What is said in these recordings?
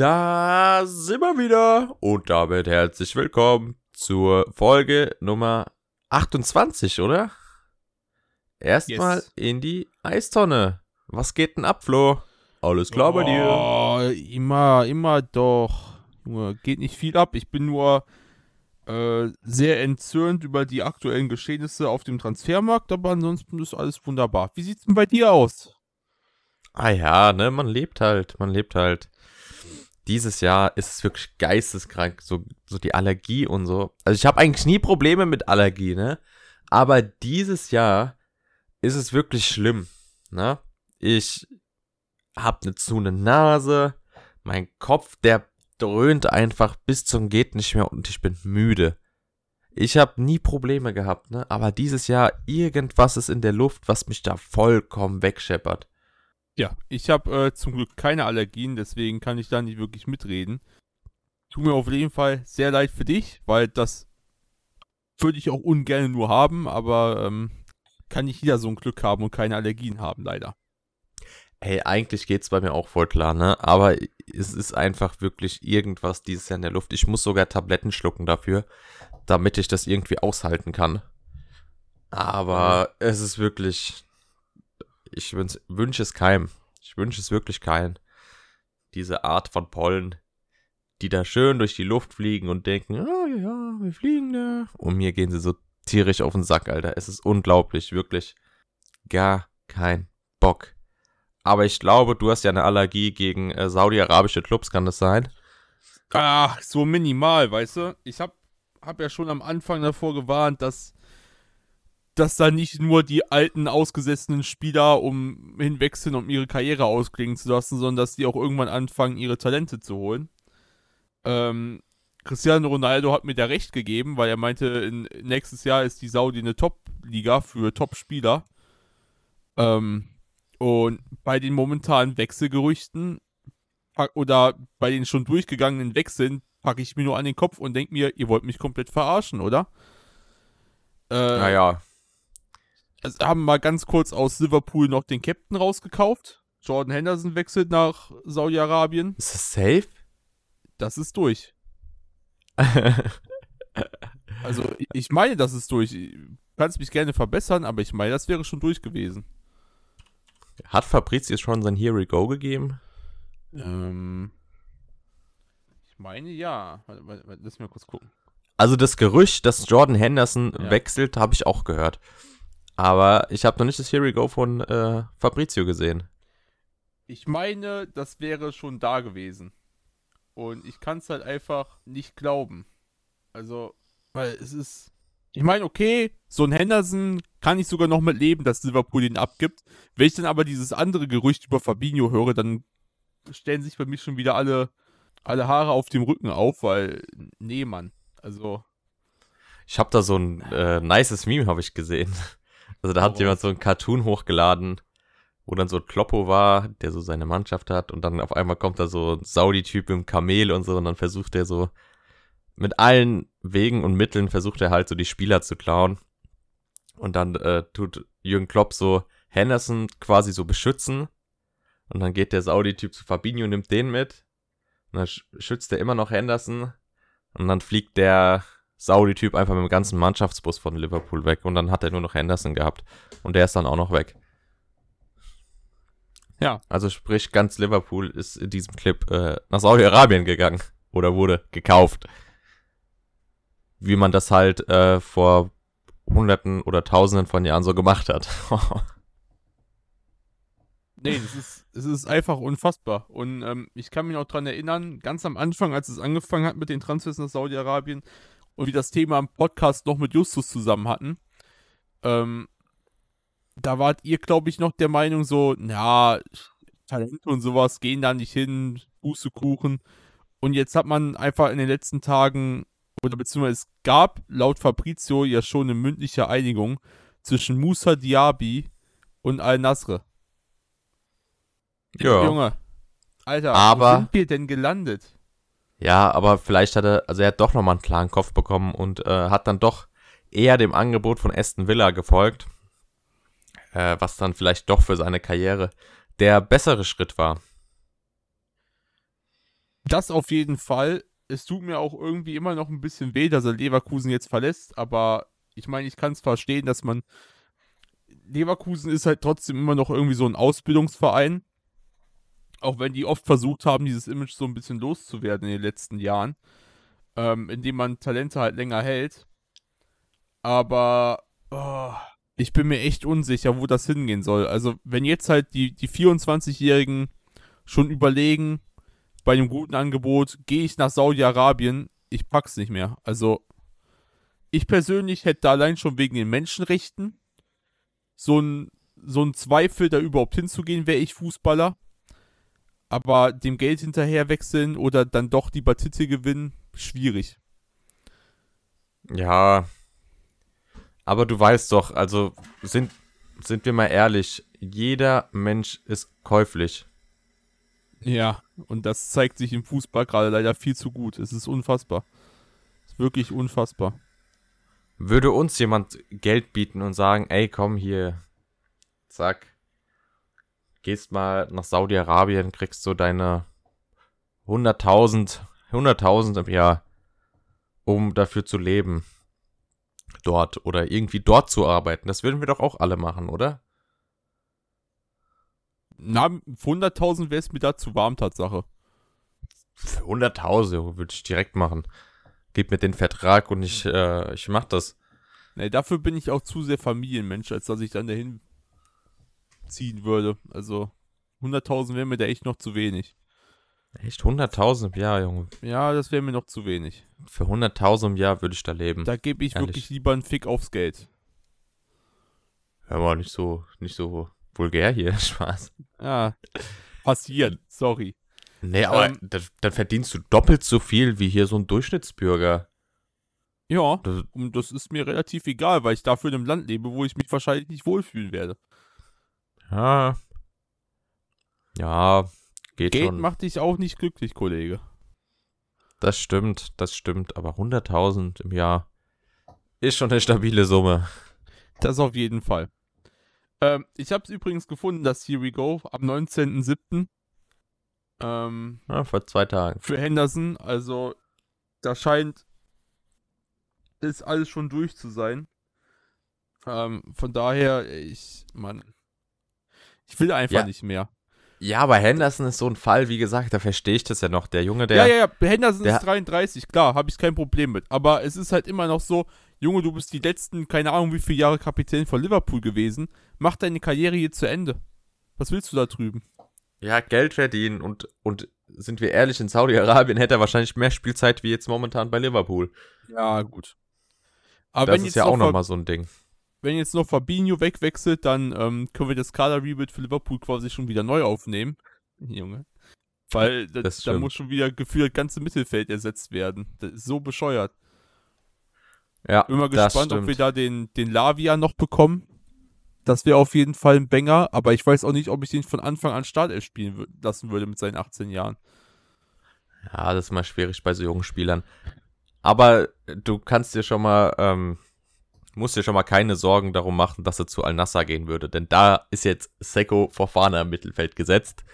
Da sind wir wieder und damit herzlich willkommen zur Folge Nummer 28, oder? Erstmal Yes. in die Eistonne. Was geht denn ab, Flo? Alles klar bei dir? Oh, immer, immer doch. Geht nicht viel ab. Ich bin nur äh, sehr entzürnt über die aktuellen Geschehnisse auf dem Transfermarkt, aber ansonsten ist alles wunderbar. Wie sieht's denn bei dir aus? Ah ja, ne, man lebt halt, man lebt halt. Dieses Jahr ist es wirklich geisteskrank, so, so die Allergie und so. Also ich habe eigentlich nie Probleme mit Allergie, ne? Aber dieses Jahr ist es wirklich schlimm, ne? Ich hab eine zu eine Nase, mein Kopf, der dröhnt einfach bis zum geht nicht mehr und ich bin müde. Ich habe nie Probleme gehabt, ne? Aber dieses Jahr irgendwas ist in der Luft, was mich da vollkommen wegscheppert. Ja, ich habe äh, zum Glück keine Allergien, deswegen kann ich da nicht wirklich mitreden. Tut mir auf jeden Fall sehr leid für dich, weil das würde ich auch ungern nur haben, aber ähm, kann nicht jeder so ein Glück haben und keine Allergien haben, leider. Hey, eigentlich geht's bei mir auch voll klar, ne? Aber es ist einfach wirklich irgendwas dieses Jahr in der Luft. Ich muss sogar Tabletten schlucken dafür, damit ich das irgendwie aushalten kann. Aber es ist wirklich. Ich wünsch- wünsche es keinem. Ich wünsche es wirklich keinem. Diese Art von Pollen, die da schön durch die Luft fliegen und denken, oh ja, wir fliegen da. Und mir gehen sie so tierisch auf den Sack, Alter. Es ist unglaublich, wirklich. Gar kein Bock. Aber ich glaube, du hast ja eine Allergie gegen äh, saudi-arabische Clubs, kann das sein? Ah, so minimal, weißt du? Ich hab, hab ja schon am Anfang davor gewarnt, dass, dass da nicht nur die alten, ausgesessenen Spieler um hinwechseln, um ihre Karriere ausklingen zu lassen, sondern dass die auch irgendwann anfangen, ihre Talente zu holen. Ähm, Cristiano Ronaldo hat mir da recht gegeben, weil er meinte, in, nächstes Jahr ist die Saudi eine Top-Liga für Top-Spieler. Ähm, und bei den momentanen Wechselgerüchten oder bei den schon durchgegangenen Wechseln packe ich mir nur an den Kopf und denke mir, ihr wollt mich komplett verarschen, oder? Äh, Naja. Also haben mal ganz kurz aus Liverpool noch den Captain rausgekauft. Jordan Henderson wechselt nach Saudi-Arabien. Ist das safe? Das ist durch. Also ich- meine, das ist durch. Du kannst mich gerne verbessern, aber ich meine, das wäre schon durch gewesen. Hat Fabrizius schon sein Here We Go gegeben? Ähm, ich meine ja. Warte, warte, warte, lass mich mal kurz gucken. Also das Gerücht, dass Jordan Henderson Ja. wechselt, habe ich auch gehört. Aber ich habe noch nicht das Here We Go von äh, Fabrizio gesehen. Ich meine, das wäre schon da gewesen. Und ich kann es halt einfach nicht glauben. Also, weil es ist. Ich meine, okay, so ein Henderson kann ich sogar noch mit leben, dass Liverpool ihn abgibt. Wenn ich dann aber dieses andere Gerücht über Fabinho höre, dann stellen sich bei mir schon wieder alle, alle Haare auf dem Rücken auf, weil, nee, Mann. Also, Ich habe da so ein äh, nices Meme, habe ich gesehen. Also da hat Woraus? jemand so ein Cartoon hochgeladen, wo dann so ein Kloppo war, der so seine Mannschaft hat und dann auf einmal kommt da so ein Saudi-Typ im Kamel und so und dann versucht er so mit allen Wegen und Mitteln versucht er halt so die Spieler zu klauen. Und dann äh, tut Jürgen Klopp so Henderson quasi so beschützen und dann geht der Saudi-Typ zu Fabinho, nimmt den mit und dann sch- schützt er immer noch Henderson und dann fliegt der Saudi-Typ einfach mit dem ganzen Mannschaftsbus von Liverpool weg und dann hat er nur noch Henderson gehabt und der ist dann auch noch weg. Ja. Also sprich, ganz Liverpool ist in diesem Clip äh, nach Saudi-Arabien gegangen oder wurde gekauft. Wie man das halt äh, vor Hunderten oder Tausenden von Jahren so gemacht hat. Nee, es ist, es ist einfach unfassbar. Und ähm, ich kann mich noch dran erinnern, ganz am Anfang, als es angefangen hat mit den Transfers nach Saudi-Arabien und wir das Thema im Podcast noch mit Justus zusammen hatten, ähm, da wart ihr, glaube ich, noch der Meinung so, na, Talente und sowas gehen da nicht hin, Bußekuchen. Und jetzt hat man einfach in den letzten Tagen, oder beziehungsweise es gab laut Fabrizio ja schon eine mündliche Einigung zwischen Musa Diaby und Al-Nasr. Ja. Junge. Alter, Aber- wo sind wir denn gelandet? Ja, aber vielleicht hat er, also er hat doch nochmal einen klaren Kopf bekommen und äh, hat dann doch eher dem Angebot von Aston Villa gefolgt, äh, was dann vielleicht doch für seine Karriere der bessere Schritt war. Das auf jeden Fall. Es tut mir auch irgendwie immer noch ein bisschen weh, dass er Leverkusen jetzt verlässt, aber ich meine, ich kann es verstehen, dass man. Leverkusen ist halt trotzdem immer noch irgendwie so ein Ausbildungsverein. Auch wenn die oft versucht haben, dieses Image so ein bisschen loszuwerden in den letzten Jahren. Ähm, indem man Talente halt länger hält. Aber oh, ich bin mir echt unsicher, wo das hingehen soll. Also, wenn jetzt halt die, die 24-Jährigen schon überlegen, bei einem guten Angebot, gehe ich nach Saudi-Arabien, ich pack's nicht mehr. Also, ich persönlich hätte da allein schon wegen den Menschenrechten so ein, so ein Zweifel, da überhaupt hinzugehen, wäre ich Fußballer. Aber dem Geld hinterher wechseln oder dann doch die Titel gewinnen, schwierig. Ja. Aber du weißt doch, also sind, sind wir mal ehrlich, jeder Mensch ist käuflich. Ja, und das zeigt sich im Fußball gerade leider viel zu gut. Es ist unfassbar. Es ist wirklich unfassbar. Würde uns jemand Geld bieten und sagen, ey, komm hier, zack, gehst mal nach Saudi-Arabien, kriegst du deine 100.000, 100.000 im Jahr, um dafür zu leben. Dort oder irgendwie dort zu arbeiten. Das würden wir doch auch alle machen, oder? Na, für 100.000 wäre es mir da zu warm, Tatsache. Für 100.000 würde ich direkt machen gib mir den Vertrag und ich, äh, ich mach das. Nee, dafür bin ich auch zu sehr Familienmensch, als dass ich dann dahin ziehen würde. Also 100.000 wäre mir da echt noch zu wenig. Echt 100.000 im Jahr, Junge? Ja, das wäre mir noch zu wenig. Für 100.000 im Jahr würde ich da leben. Da gebe ich Ehrlich. wirklich lieber einen Fick aufs Geld. Hör mal, nicht so, nicht so vulgär hier, Spaß. Ja, passieren, sorry. Nee, aber ähm, dann, dann, verdienst du doppelt so viel wie hier so ein Durchschnittsbürger. Ja, das, und das ist mir relativ egal, weil ich dafür in einem Land lebe, wo ich mich wahrscheinlich nicht wohlfühlen werde. Ja. Ja, geht Geld schon. macht dich auch nicht glücklich, Kollege. Das stimmt, das stimmt. Aber 100.000 im Jahr ist schon eine stabile Summe. Das auf jeden Fall. Ähm, ich habe es übrigens gefunden, dass Here We Go am 19.07. Ähm, ja, vor zwei Tagen. Für Henderson. Also, da scheint ist alles schon durch zu sein. Ähm, von daher, ich, Mann, ich will einfach ja. nicht mehr. Ja, aber Henderson ist so ein Fall, wie gesagt, da verstehe ich das ja noch. Der Junge, der. Ja, ja, ja, Henderson der, ist 33, klar, habe ich kein Problem mit. Aber es ist halt immer noch so, Junge, du bist die letzten, keine Ahnung, wie viele Jahre Kapitän von Liverpool gewesen. Mach deine Karriere hier zu Ende. Was willst du da drüben? Ja, Geld verdienen und, und sind wir ehrlich, in Saudi-Arabien hätte er wahrscheinlich mehr Spielzeit wie jetzt momentan bei Liverpool. Ja, gut. Aber das ist ja auch nochmal so ein Ding. Wenn jetzt noch Fabinho wegwechselt, dann ähm, können wir das Kader-Rebuild für Liverpool quasi schon wieder neu aufnehmen. Junge. Weil da, da muss schon wieder gefühlt das ganze Mittelfeld ersetzt werden. Das ist so bescheuert. Ja, Bin mal gespannt, ob wir da den, den Lavia noch bekommen. Das wäre auf jeden Fall ein Banger, aber ich weiß auch nicht, ob ich den von Anfang an Startelf spielen lassen würde mit seinen 18 Jahren. Ja, das ist mal schwierig bei so jungen Spielern. Aber du kannst dir schon mal, ähm, musst dir schon mal keine Sorgen darum machen, dass er zu Al-Nassr gehen würde, denn da ist jetzt Seko Fofana im Mittelfeld gesetzt.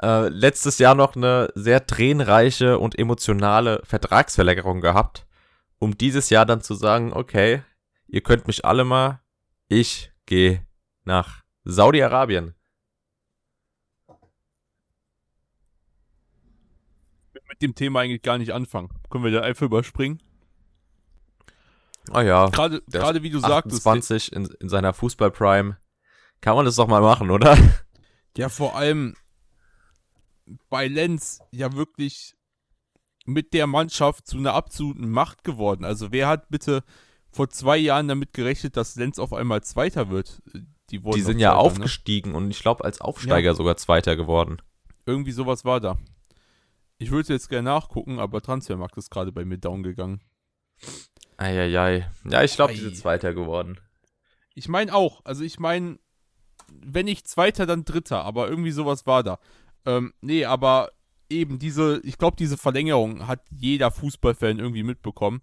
Äh, letztes Jahr noch eine sehr tränenreiche und emotionale Vertragsverlängerung gehabt, um dieses Jahr dann zu sagen, okay, ihr könnt mich alle mal, ich gehe nach Saudi-Arabien. Mit dem Thema eigentlich gar nicht anfangen. Können wir da einfach überspringen? Ah ja. Gerade, gerade wie du 28 sagtest. in, in seiner Fußball-Prime. Kann man das doch mal machen, oder? Ja, vor allem bei Lenz ja wirklich mit der Mannschaft zu einer absoluten Macht geworden. Also wer hat bitte vor zwei Jahren damit gerechnet, dass Lenz auf einmal Zweiter wird. Die, die sind ja Zweiter, ne? aufgestiegen ne? und ich glaube als Aufsteiger ja. sogar Zweiter geworden. Irgendwie sowas war da. Ich würde jetzt gerne nachgucken, aber Transfermarkt ist gerade bei mir down gegangen. Eieiei. Ja, ich glaube, die sind Zweiter geworden. Ich meine auch. Also ich meine, wenn nicht Zweiter, dann Dritter. Aber irgendwie sowas war da. Ähm, nee, aber eben diese, ich glaube, diese Verlängerung hat jeder Fußballfan irgendwie mitbekommen.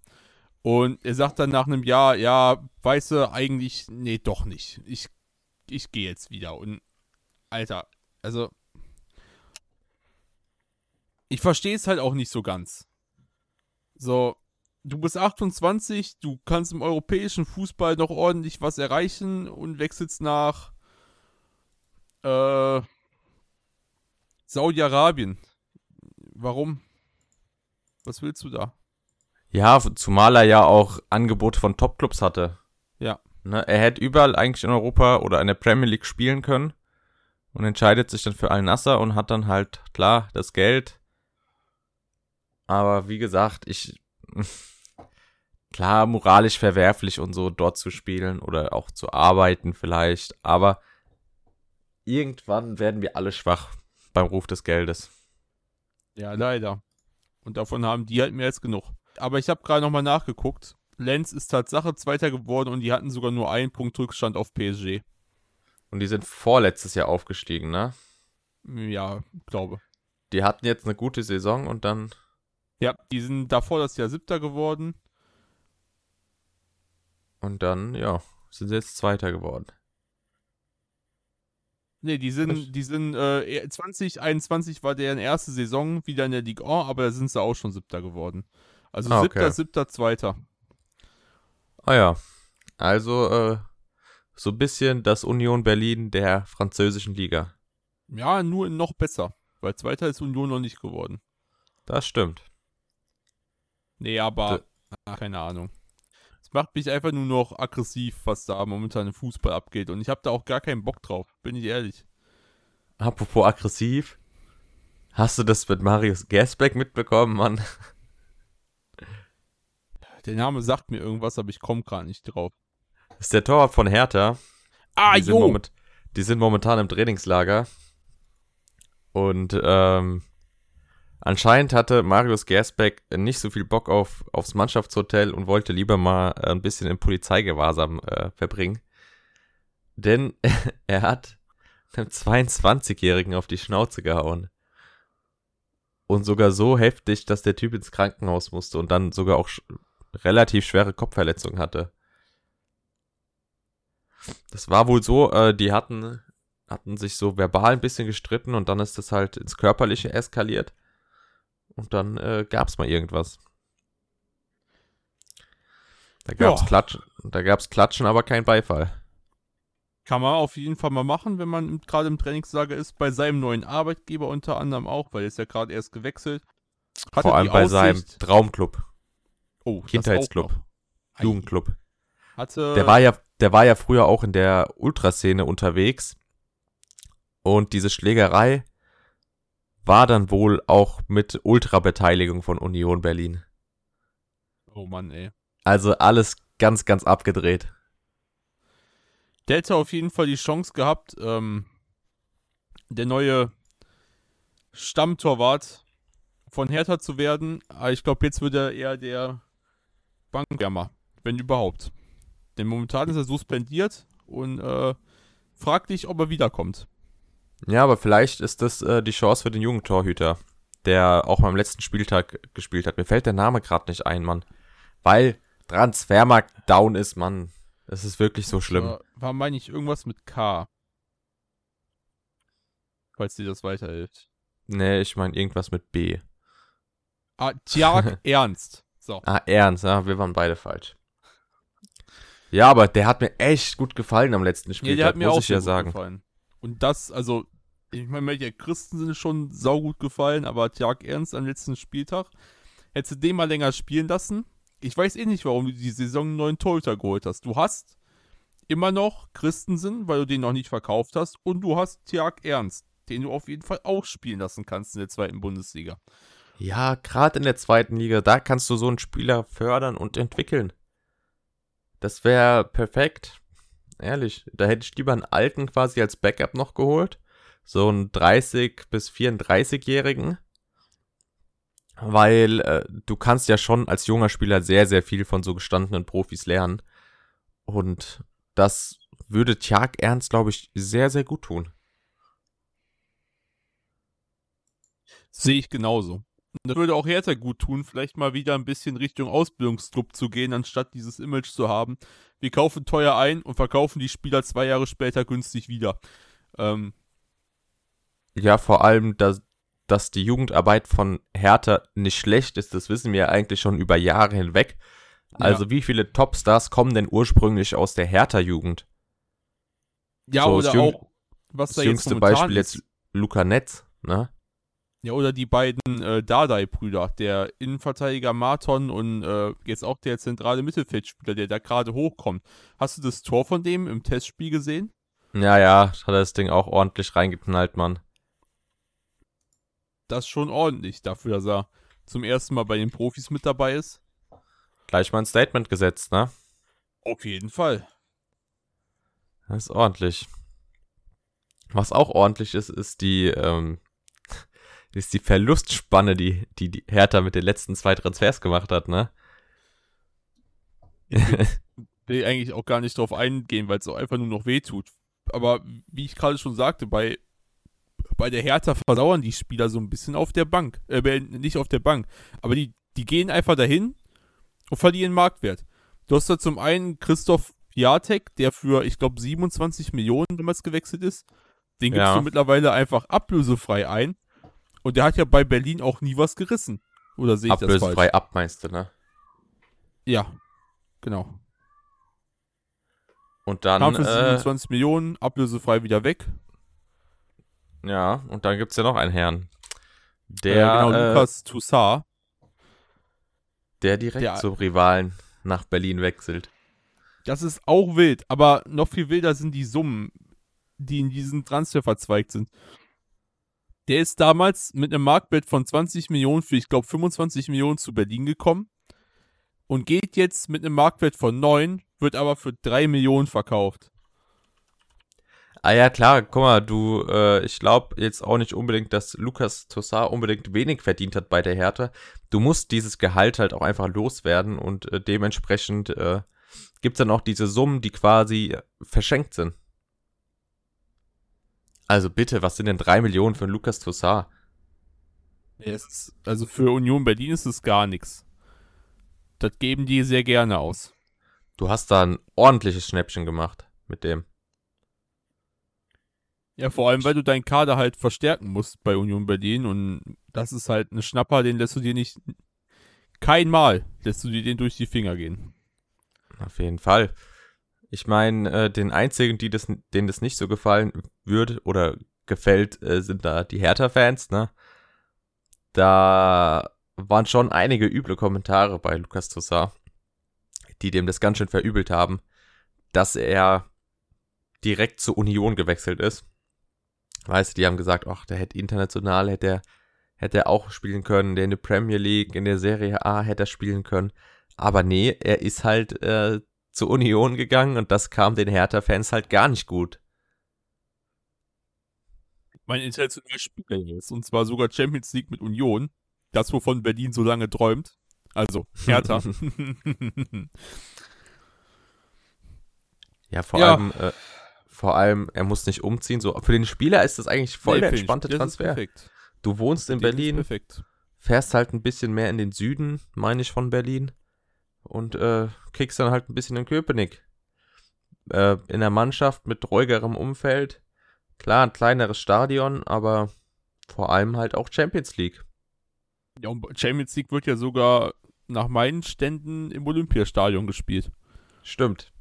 Und er sagt dann nach einem Jahr, ja, weißt du, eigentlich, nee, doch nicht. Ich, ich gehe jetzt wieder. Und, Alter, also. ich verstehe es halt auch nicht so ganz. So, du bist 28, du kannst im europäischen Fußball noch ordentlich was erreichen und wechselst nach äh, Saudi-Arabien. Warum? Was willst du da? Ja, zumal er ja auch Angebote von Topclubs hatte. Ja. Ne, er hätte überall eigentlich in Europa oder in der Premier League spielen können und entscheidet sich dann für Al-Nasser und hat dann halt, klar, das Geld. Aber wie gesagt, ich, klar, moralisch verwerflich und so dort zu spielen oder auch zu arbeiten vielleicht, aber irgendwann werden wir alle schwach beim Ruf des Geldes. Ja, leider. Und davon haben die halt mehr als genug. Aber ich habe gerade nochmal nachgeguckt. Lenz ist Tatsache Zweiter geworden und die hatten sogar nur einen Punkt Rückstand auf PSG. Und die sind vorletztes Jahr aufgestiegen, ne? Ja, glaube. Die hatten jetzt eine gute Saison und dann. Ja, die sind davor das Jahr Siebter geworden. Und dann, ja, sind sie jetzt Zweiter geworden. Nee, die sind, die sind, äh, 2021 war deren erste Saison wieder in der Ligue 1, aber da sind sie auch schon Siebter geworden. Also Ah, Siebter, okay. Siebter, Zweiter. Ah ja. Also, äh, so ein bisschen das Union Berlin der französischen Liga. Ja, nur noch besser, weil Zweiter ist Union noch nicht geworden. Das stimmt. Nee, aber, ah, keine Ahnung. Es macht mich einfach nur noch aggressiv, was da momentan im Fußball abgeht. Und ich habe da auch gar keinen Bock drauf, bin ich ehrlich. Apropos aggressiv. Hast du das mit Marius Gasbeck mitbekommen, Mann? Der Name sagt mir irgendwas, aber ich komme gerade nicht drauf. Das ist der Torwart von Hertha. Ah, die, sind moment, die sind momentan im Trainingslager. Und ähm, anscheinend hatte Marius Gersbeck nicht so viel Bock auf, aufs Mannschaftshotel und wollte lieber mal äh, ein bisschen im Polizeigewahrsam äh, verbringen. Denn er hat einem 22-Jährigen auf die Schnauze gehauen. Und sogar so heftig, dass der Typ ins Krankenhaus musste und dann sogar auch sch relativ schwere Kopfverletzungen hatte. Das war wohl so, äh, die hatten, hatten sich so verbal ein bisschen gestritten und dann ist das halt ins Körperliche eskaliert. Und dann äh, gab's mal irgendwas. Da gab's Ja. Klatschen, da gab's Klatschen, aber kein Beifall. Kann man auf jeden Fall mal machen, wenn man gerade im Trainingslager ist. Bei seinem neuen Arbeitgeber unter anderem auch, weil er ist ja gerade erst gewechselt. Hat Vor allem bei seinem Aussicht- Traumclub, oh, Kindheitsclub. Jugendclub. Hatte, Der war ja, der war ja früher auch in der Ultraszene unterwegs. Und diese Schlägerei war dann wohl auch mit Ultrabeteiligung von Union Berlin. Oh Mann, ey. Also alles ganz, ganz abgedreht. Der hätte auf jeden Fall die Chance gehabt, ähm, der neue Stammtorwart von Hertha zu werden. Aber ich glaube, jetzt wird er eher der Bankwärmer, wenn überhaupt. Denn momentan ist er suspendiert und äh, frag dich, ob er wiederkommt. Ja, aber vielleicht ist das äh, die Chance für den jungen Torhüter, der auch beim letzten Spieltag gespielt hat. Mir fällt der Name gerade nicht ein, Mann. Weil Transfermarkt down ist, Mann. Es ist wirklich so schlimm. War, war meine ich irgendwas mit K. Falls dir das weiterhilft. Nee, ich meine irgendwas mit B. Ah, Tjag Ernst. So. Ah, Ernst, ja, wir waren beide falsch. Ja, aber der hat mir echt gut gefallen am letzten Ja, Spieltag, der hat mir muss auch ich ja gut sagen. gefallen. Und das, also, ich meine, mir der Christen sind schon saugut gefallen, aber Tjag Ernst am letzten Spieltag, hättest du den mal länger spielen lassen? Ich weiß eh nicht, warum du die Saison einen neuen Torhüter geholt hast. Du hast immer noch Christensen, weil du den noch nicht verkauft hast, und du hast Tjag Ernst, den du auf jeden Fall auch spielen lassen kannst in der zweiten Bundesliga. Ja, gerade in der zweiten Liga, da kannst du so einen Spieler fördern und entwickeln. Das wäre perfekt. Ehrlich, da hätte ich lieber einen alten quasi als Backup noch geholt. So einen 30 bis 34-Jährigen. Weil äh, du kannst ja schon als junger Spieler sehr, sehr viel von so gestandenen Profis lernen. Und das würde Tjag Ernst, glaube ich, sehr, sehr gut tun. Sehe ich genauso. Das würde auch Hertha gut tun, vielleicht mal wieder ein bisschen Richtung Ausbildungsclub zu gehen, anstatt dieses Image zu haben. Wir kaufen teuer ein und verkaufen die Spieler zwei Jahre später günstig wieder. Ähm, Ja, vor allem, da, dass die Jugendarbeit von Hertha nicht schlecht ist, das wissen wir ja eigentlich schon über Jahre hinweg. Also ja. wie viele Topstars kommen denn ursprünglich aus der Hertha-Jugend? Ja, so, oder auch, was das da jüngste jetzt Beispiel ist. jetzt Luca Netz, ne? Ja, oder die beiden äh, Dardai-Brüder, der Innenverteidiger Marton und äh, jetzt auch der zentrale Mittelfeldspieler, der da gerade hochkommt. Hast du das Tor von dem im Testspiel gesehen? Ja, ja, hat er das Ding auch ordentlich reingeknallt, Mann. Das ist schon ordentlich dafür, dass er zum ersten Mal bei den Profis mit dabei ist. Gleich mal ein Statement gesetzt, ne? Auf jeden Fall. Das ist ordentlich. Was auch ordentlich ist, ist die, ähm, ist die Verlustspanne, die, die, die Hertha mit den letzten zwei Transfers gemacht hat, ne? Ich will eigentlich auch gar nicht drauf eingehen, weil es auch einfach nur noch weh tut. Aber wie ich gerade schon sagte, bei, bei der Hertha verdauern die Spieler so ein bisschen auf der Bank. Äh, nicht auf der Bank. Aber die, die gehen einfach dahin und verlieren Marktwert. Du hast da zum einen Christoph Piatek, der für, ich glaube, 27 Millionen damals gewechselt ist. Den gibst ja. du mittlerweile einfach ablösefrei ein. Und der hat ja bei Berlin auch nie was gerissen. Oder sehe ich das falsch? Ablösefrei ab, meinst du, ne? Ja, genau. Und dann. Kam für 27 äh, Millionen, ablösefrei wieder weg. Ja, und dann gibt es ja noch einen Herrn. Der. Äh, genau, äh, Lukas Toussaint. Der direkt der, zum Rivalen nach Berlin wechselt. Das ist auch wild, aber noch viel wilder sind die Summen, die in diesen Transfer verzweigt sind. Der ist damals mit einem Marktwert von 20 Millionen für, ich glaube, 25 Millionen zu Berlin gekommen und geht jetzt mit einem Marktwert von 9, wird aber für 3 Millionen verkauft. Ah ja, klar, guck mal, du, äh, ich glaube jetzt auch nicht unbedingt, dass Lukas Tossar unbedingt wenig verdient hat bei der Hertha. Du musst dieses Gehalt halt auch einfach loswerden und äh, dementsprechend äh, gibt es dann auch diese Summen, die quasi verschenkt sind. Also bitte, was sind denn drei Millionen für Lukas Tossar? Yes. Also für Union Berlin ist es gar nichts. Das geben die sehr gerne aus. Du hast da ein ordentliches Schnäppchen gemacht mit dem. Ja, vor allem, weil du deinen Kader halt verstärken musst bei Union Berlin und das ist halt ein Schnapper, den lässt du dir nicht. Kein Mal lässt du dir den durch die Finger gehen. Auf jeden Fall. Ich meine, äh, den einzigen, die das, denen das nicht so gefallen würde oder gefällt, äh, sind da die Hertha-Fans, ne? Da waren schon einige üble Kommentare bei Lukas Tossar, die dem das ganz schön verübelt haben, dass er direkt zur Union gewechselt ist. Weißt du, die haben gesagt, ach, der hätte international, hätte er, hätte er auch spielen können, der in der Premier League, in der Serie A hätte er spielen können. Aber nee, er ist halt äh, zur Union gegangen und das kam den Hertha-Fans halt gar nicht gut. Mein internationaler Spieler ist, und zwar sogar Champions League mit Union. Das, wovon Berlin so lange träumt. Also, Hertha. ja, vor ja. allem, äh, vor allem, er muss nicht umziehen. So, für den Spieler ist das eigentlich voll nee, der entspannte Transfer. Du wohnst in Berlin, fährst halt ein bisschen mehr in den Süden, meine ich, von Berlin. Und äh, kriegst dann halt ein bisschen in Köpenick. Äh, in der Mannschaft mit ruhigerem Umfeld. Klar, ein kleineres Stadion, aber vor allem halt auch Champions League. Ja, und Champions League wird ja sogar nach meinen Ständen im Olympiastadion gespielt. Stimmt.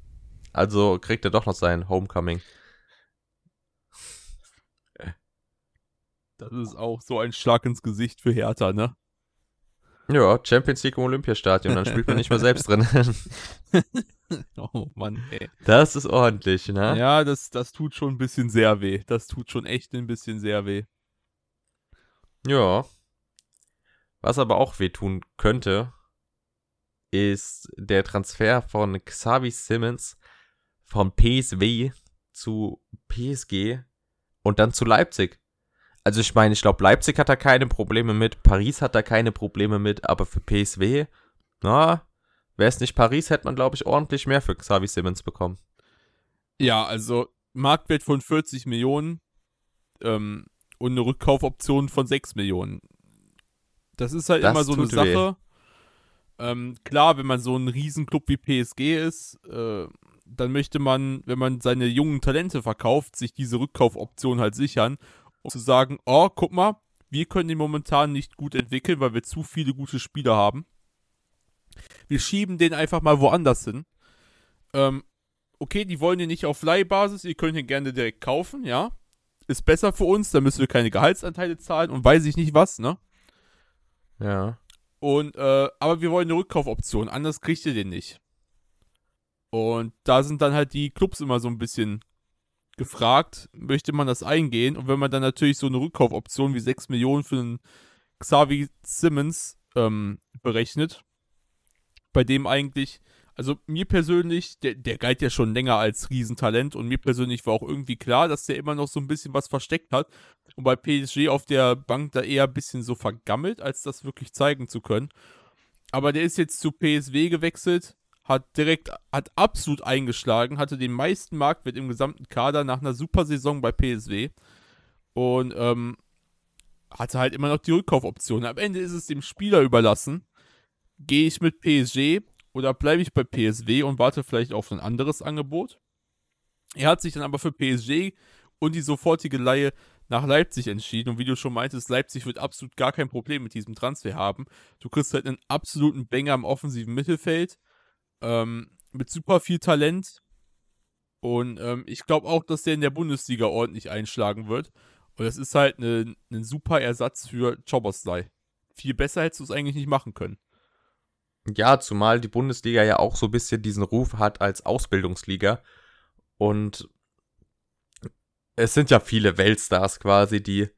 Also kriegt er doch noch sein Homecoming. Das ist auch so ein Schlag ins Gesicht für Hertha, ne? Ja, Champions League im Olympiastadion, dann spielt man nicht mehr selbst drin. oh Mann, ey. Das ist ordentlich, ne? Ja, das, das tut schon ein bisschen sehr weh. Das tut schon echt ein bisschen sehr weh. Ja. Was aber auch wehtun könnte, ist der Transfer von Xavi Simmons von PSW zu PSG und dann zu Leipzig. Also ich meine, ich glaube, Leipzig hat da keine Probleme mit, Paris hat da keine Probleme mit, aber für PSW, na, wäre es nicht Paris, hätte man, glaube ich, ordentlich mehr für Xavi Simmons bekommen. Ja, also Marktwert von 40 Millionen ähm, und eine Rückkaufoption von 6 Millionen. Das ist halt das immer so eine Sache. Ähm, klar, wenn man so ein Riesenclub wie PSG ist, äh, dann möchte man, wenn man seine jungen Talente verkauft, sich diese Rückkaufoption halt sichern, um zu sagen, oh, guck mal, wir können den momentan nicht gut entwickeln, weil wir zu viele gute Spieler haben. Wir schieben den einfach mal woanders hin. Ähm, okay, die wollen den nicht auf Leihbasis, ihr könnt ihn gerne direkt kaufen, ja. Ist besser für uns, da müssen wir keine Gehaltsanteile zahlen und weiß ich nicht was, ne? Ja. Und, äh, aber wir wollen eine Rückkaufoption, anders kriegt ihr den nicht. Und da sind dann halt die Clubs immer so ein bisschen gefragt, möchte man das eingehen? Und wenn man dann natürlich so eine Rückkaufoption wie 6 Millionen für einen Xavi Simmons ähm, berechnet, bei dem eigentlich, also mir persönlich, der, der galt ja schon länger als Riesentalent und mir persönlich war auch irgendwie klar, dass der immer noch so ein bisschen was versteckt hat und bei PSG auf der Bank da eher ein bisschen so vergammelt, als das wirklich zeigen zu können. Aber der ist jetzt zu PSW gewechselt, hat direkt, hat absolut eingeschlagen, hatte den meisten Marktwert im gesamten Kader nach einer super Saison bei PSW und ähm, hatte halt immer noch die Rückkaufoption. Am Ende ist es dem Spieler überlassen, gehe ich mit PSG oder bleibe ich bei PSW und warte vielleicht auf ein anderes Angebot. Er hat sich dann aber für PSG und die sofortige Laie nach Leipzig entschieden. Und wie du schon meintest, Leipzig wird absolut gar kein Problem mit diesem Transfer haben. Du kriegst halt einen absoluten Banger im offensiven Mittelfeld. Ähm, mit super viel Talent. Und ähm, ich glaube auch, dass der in der Bundesliga ordentlich einschlagen wird. Und das ist halt ein ne, super Ersatz für Choboslai. Viel besser hättest du es eigentlich nicht machen können. Ja, zumal die Bundesliga ja auch so ein bisschen diesen Ruf hat als Ausbildungsliga. Und es sind ja viele Weltstars quasi, die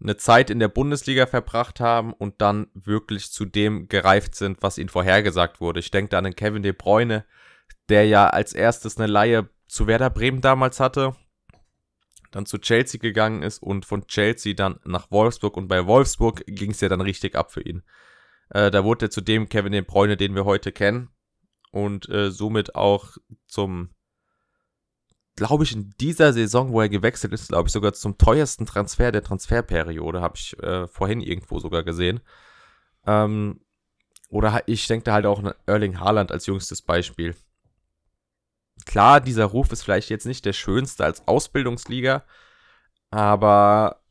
eine Zeit in der Bundesliga verbracht haben und dann wirklich zu dem gereift sind, was ihnen vorhergesagt wurde. Ich denke da an den Kevin De Bruyne, der ja als erstes eine Laie zu Werder Bremen damals hatte, dann zu Chelsea gegangen ist und von Chelsea dann nach Wolfsburg und bei Wolfsburg ging es ja dann richtig ab für ihn. Äh, da wurde er zu dem Kevin De Bruyne, den wir heute kennen und äh, somit auch zum glaube ich, in dieser Saison, wo er gewechselt ist, glaube ich, sogar zum teuersten Transfer der Transferperiode, habe ich äh, vorhin irgendwo sogar gesehen. Ähm, oder ich denke da halt auch an Erling Haaland als jüngstes Beispiel. Klar, dieser Ruf ist vielleicht jetzt nicht der schönste als Ausbildungsliga, aber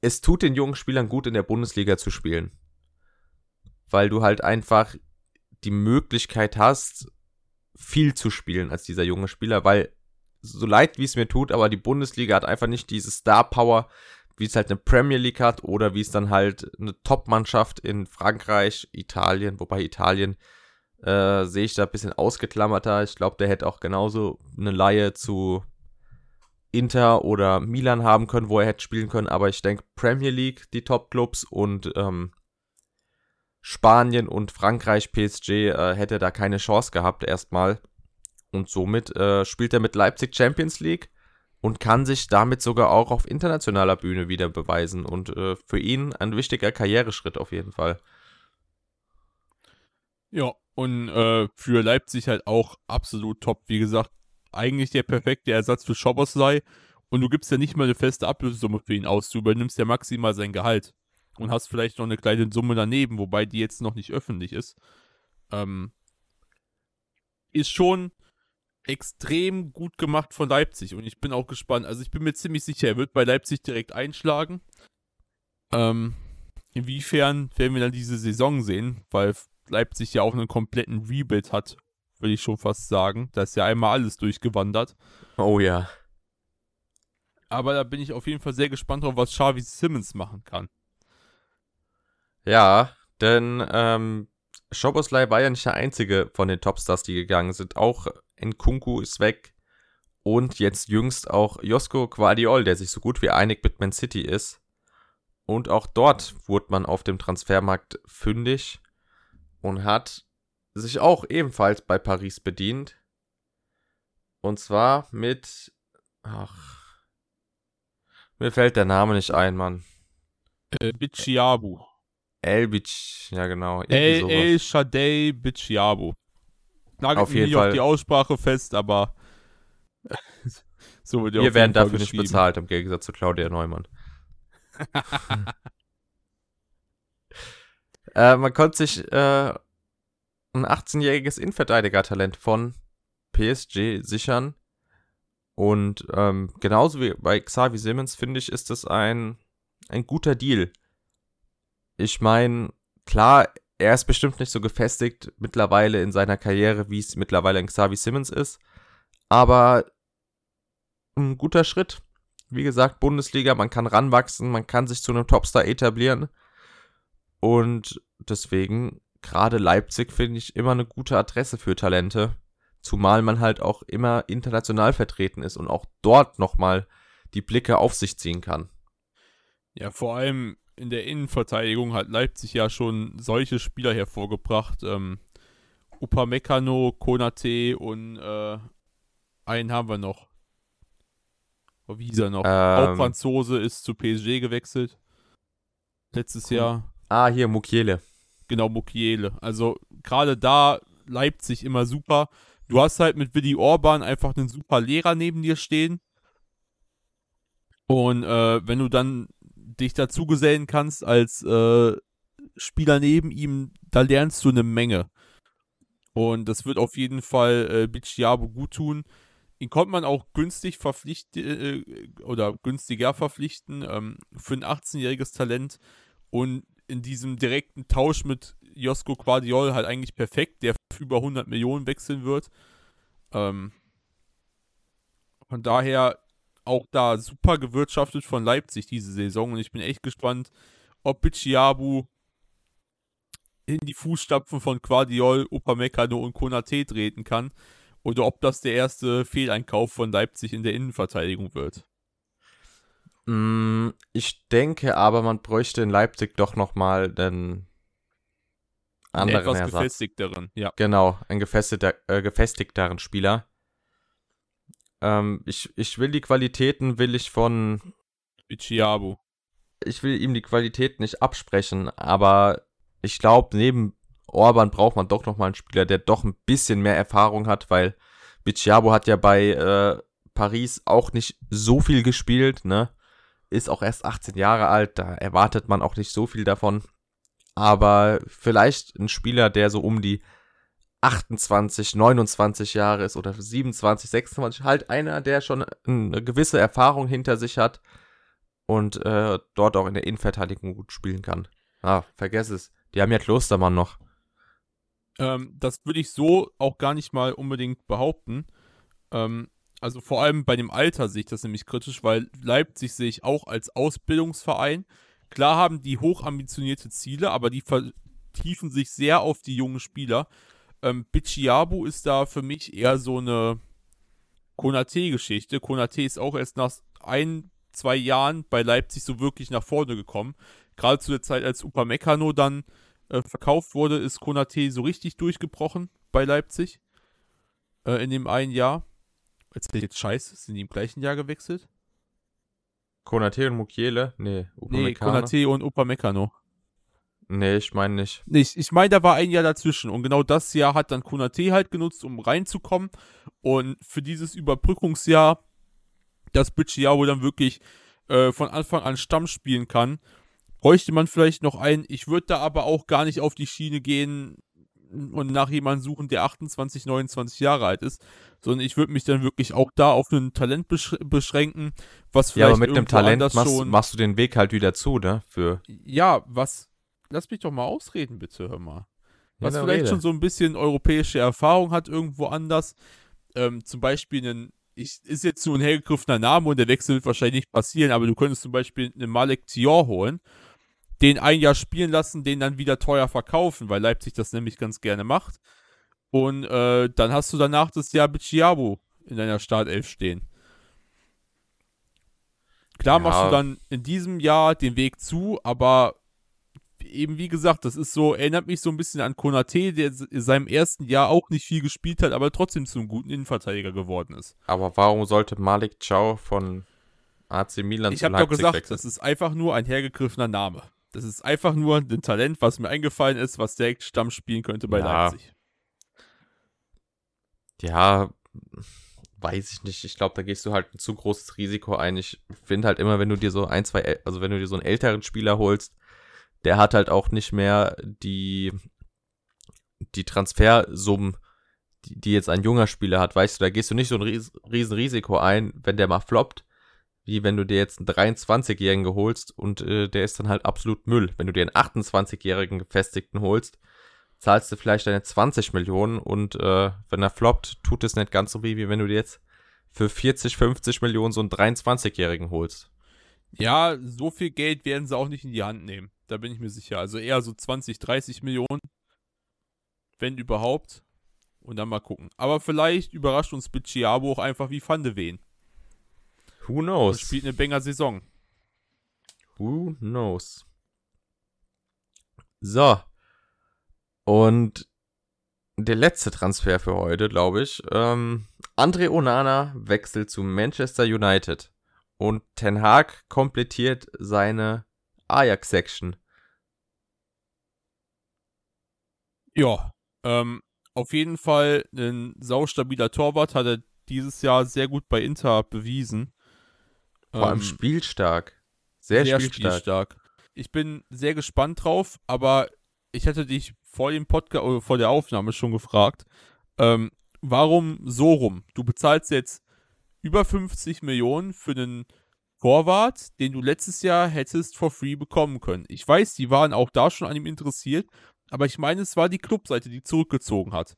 es tut den jungen Spielern gut, in der Bundesliga zu spielen. Weil du halt einfach die Möglichkeit hast, viel zu spielen als dieser junge Spieler, weil so leid wie es mir tut, aber die Bundesliga hat einfach nicht diese Star Power, wie es halt eine Premier League hat oder wie es dann halt eine Top-Mannschaft in Frankreich, Italien, wobei Italien äh, sehe ich da ein bisschen ausgeklammerter. Ich glaube, der hätte auch genauso eine Laie zu Inter oder Milan haben können, wo er hätte spielen können, aber ich denke Premier League, die Top-Clubs und ähm, Spanien und Frankreich, PSG, äh, hätte da keine Chance gehabt erstmal. Und somit äh, spielt er mit Leipzig Champions League und kann sich damit sogar auch auf internationaler Bühne wieder beweisen. Und äh, für ihn ein wichtiger Karriereschritt auf jeden Fall. Ja, und äh, für Leipzig halt auch absolut top. Wie gesagt, eigentlich der perfekte Ersatz für Schoboslai. Und du gibst ja nicht mal eine feste Ablösesumme für ihn aus. Du übernimmst ja maximal sein Gehalt und hast vielleicht noch eine kleine Summe daneben, wobei die jetzt noch nicht öffentlich ist, ähm, ist schon extrem gut gemacht von Leipzig und ich bin auch gespannt. Also ich bin mir ziemlich sicher, er wird bei Leipzig direkt einschlagen. Ähm, inwiefern werden wir dann diese Saison sehen, weil Leipzig ja auch einen kompletten Rebuild hat, würde ich schon fast sagen. Da ist ja einmal alles durchgewandert. Oh ja. Aber da bin ich auf jeden Fall sehr gespannt drauf, was Xavi Simmons machen kann. Ja, denn ähm, Schoboslai war ja nicht der einzige von den Topstars, die gegangen sind. Auch Nkunku ist weg. Und jetzt jüngst auch Josko Guardiol, der sich so gut wie einig mit Man City ist. Und auch dort wurde man auf dem Transfermarkt fündig und hat sich auch ebenfalls bei Paris bedient. Und zwar mit. Ach. Mir fällt der Name nicht ein, Mann. Äh, Bichiabu. Elbich, ja genau. El, El Shadei Bichiabu. Nagelt auf jeden nicht Fall. auf die Aussprache fest, aber so wird Wir werden dafür nicht bezahlt, im Gegensatz zu Claudia Neumann. äh, man konnte sich äh, ein 18-jähriges Innenverteidiger-Talent von PSG sichern. Und ähm, genauso wie bei Xavi Simmons, finde ich, ist es ein ein guter Deal. Ich meine, klar, er ist bestimmt nicht so gefestigt mittlerweile in seiner Karriere, wie es mittlerweile in Xavi Simmons ist. Aber ein guter Schritt. Wie gesagt, Bundesliga, man kann ranwachsen, man kann sich zu einem Topstar etablieren. Und deswegen, gerade Leipzig finde ich immer eine gute Adresse für Talente. Zumal man halt auch immer international vertreten ist und auch dort nochmal die Blicke auf sich ziehen kann. Ja, vor allem in der Innenverteidigung hat Leipzig ja schon solche Spieler hervorgebracht. Ähm, Upamecano, Konate und äh, einen haben wir noch. Oh, wie hieß er noch? Ähm, Auch Franzose ist zu PSG gewechselt. Letztes cool. Jahr. Ah, hier Mukiele. Genau, Mukiele. Also gerade da Leipzig immer super. Du hast halt mit Willi Orban einfach einen super Lehrer neben dir stehen. Und äh, wenn du dann dich dazu gesellen kannst als äh, Spieler neben ihm, da lernst du eine Menge. Und das wird auf jeden Fall äh, Bichiabo gut tun. Ihn konnte man auch günstig verpflichten äh, oder günstiger verpflichten ähm, für ein 18-jähriges Talent und in diesem direkten Tausch mit Josko Quadiol halt eigentlich perfekt, der für über 100 Millionen wechseln wird. Ähm, von daher auch da super gewirtschaftet von Leipzig diese Saison und ich bin echt gespannt, ob Bichiabu in die Fußstapfen von Quadiol, Upamecano und Konate treten kann oder ob das der erste Fehleinkauf von Leipzig in der Innenverteidigung wird. Mm, ich denke aber, man bräuchte in Leipzig doch nochmal den anderen etwas Ersatz. gefestigteren, ja. Genau, einen gefestigter, äh, gefestigteren Spieler. Ähm, ich, ich will die Qualitäten, will ich von Ichiabu. Ich will ihm die Qualität nicht absprechen, aber ich glaube, neben Orban braucht man doch nochmal einen Spieler, der doch ein bisschen mehr Erfahrung hat, weil Bichiabo hat ja bei äh, Paris auch nicht so viel gespielt, ne? Ist auch erst 18 Jahre alt, da erwartet man auch nicht so viel davon. Aber vielleicht ein Spieler, der so um die 28, 29 Jahre ist oder 27, 26, halt einer, der schon eine gewisse Erfahrung hinter sich hat und äh, dort auch in der Innenverteidigung gut spielen kann. Ah, vergess es. Die haben ja Klostermann noch. Ähm, das würde ich so auch gar nicht mal unbedingt behaupten. Ähm, also vor allem bei dem Alter sehe ich das nämlich kritisch, weil Leipzig sehe ich auch als Ausbildungsverein. Klar haben die hochambitionierte Ziele, aber die vertiefen sich sehr auf die jungen Spieler. Ähm, Bichiabu ist da für mich eher so eine Konate-Geschichte. Konate ist auch erst nach ein, zwei Jahren bei Leipzig so wirklich nach vorne gekommen. Gerade zu der Zeit, als Upamecano dann äh, verkauft wurde, ist Konate so richtig durchgebrochen bei Leipzig. Äh, in dem einen Jahr. Jetzt jetzt scheiße, sind die im gleichen Jahr gewechselt? Konate und Mukiele? Nee, Upamecano. Nee, Konate und Upamecano. Nee, ich meine nicht. Nicht. Ich meine, da war ein Jahr dazwischen. Und genau das Jahr hat dann Konate halt genutzt, um reinzukommen. Und für dieses Überbrückungsjahr, das Budgetjahr, wo dann wirklich äh, von Anfang an Stamm spielen kann, bräuchte man vielleicht noch einen. Ich würde da aber auch gar nicht auf die Schiene gehen und nach jemandem suchen, der 28, 29 Jahre alt ist, sondern ich würde mich dann wirklich auch da auf ein Talent besch beschränken, was vielleicht. Ja, aber mit einem Talent machst, machst, du den Weg halt wieder zu, ne? Für ja, was lass mich doch mal ausreden, bitte, hör mal. Was ja, vielleicht Rede. schon so ein bisschen europäische Erfahrung hat irgendwo anders. Ähm, zum Beispiel ein, ich, ist jetzt so ein hergegriffener Name und der Wechsel wird wahrscheinlich nicht passieren, aber du könntest zum Beispiel einen Malek Tior holen, den ein Jahr spielen lassen, den dann wieder teuer verkaufen, weil Leipzig das nämlich ganz gerne macht. Und äh, dann hast du danach das Jahr Bichiabo in deiner Startelf stehen. Klar ja. machst du dann in diesem Jahr den Weg zu, aber eben wie gesagt, das ist so, erinnert mich so ein bisschen an Konate, der in seinem ersten Jahr auch nicht viel gespielt hat, aber trotzdem zu einem guten Innenverteidiger geworden ist. Aber warum sollte Malik Chow von AC Milan ich Leipzig doch gesagt, wechseln? das ist einfach nur ein hergegriffener Name. Das ist einfach nur ein Talent, was mir eingefallen ist, was direkt Stamm spielen könnte bei ja. Leipzig. Ja, weiß ich nicht. Ich glaube, da gehst du halt ein zu großes Risiko ein. Ich finde halt immer, wenn du dir so ein, zwei, also wenn du dir so einen älteren Spieler holst, der hat halt auch nicht mehr die, die Transfersummen, die, die jetzt ein junger Spieler hat. Weißt du, da gehst du nicht so ein ries, riesen Risiko ein, wenn der mal floppt. wie wenn du dir jetzt einen 23-Jährigen holst und äh, der ist dann halt absolut Müll. Wenn du dir einen 28-Jährigen gefestigten holst, zahlst du vielleicht deine 20 Millionen und äh, wenn er floppt, tut es nicht ganz so weh, wie wenn du dir jetzt für 40, 50 Millionen so einen 23-Jährigen holst. Ja, so viel Geld werden sie auch nicht in die Hand nehmen. Da bin ich mir sicher. Also eher so 20, 30 Millionen. Wenn überhaupt. Und dann mal gucken. Aber vielleicht überrascht uns Bicciabo auch einfach wie Van de Ven. Who knows? Und spielt eine Banger Saison. Who knows? So. Und der letzte Transfer für heute, glaube ich. Ähm, Andre Onana wechselt zu Manchester United. Und Ten Hag komplettiert seine Ajax-Section. Ja, ähm, auf jeden Fall ein saustabiler Torwart, hat er dieses Jahr sehr gut bei Inter bewiesen. Vor allem Ähm, spielstark. Sehr, sehr spielstark. spielstark. Ich bin sehr gespannt drauf, aber ich hatte dich vor dem Podcast oder vor der Aufnahme schon gefragt, ähm, warum so rum? Du bezahlst jetzt über 50 Millionen für einen Torwart, den du letztes Jahr hättest for free bekommen können. Ich weiß, die waren auch da schon an ihm interessiert, aber ich meine, es war die Clubseite, die zurückgezogen hat.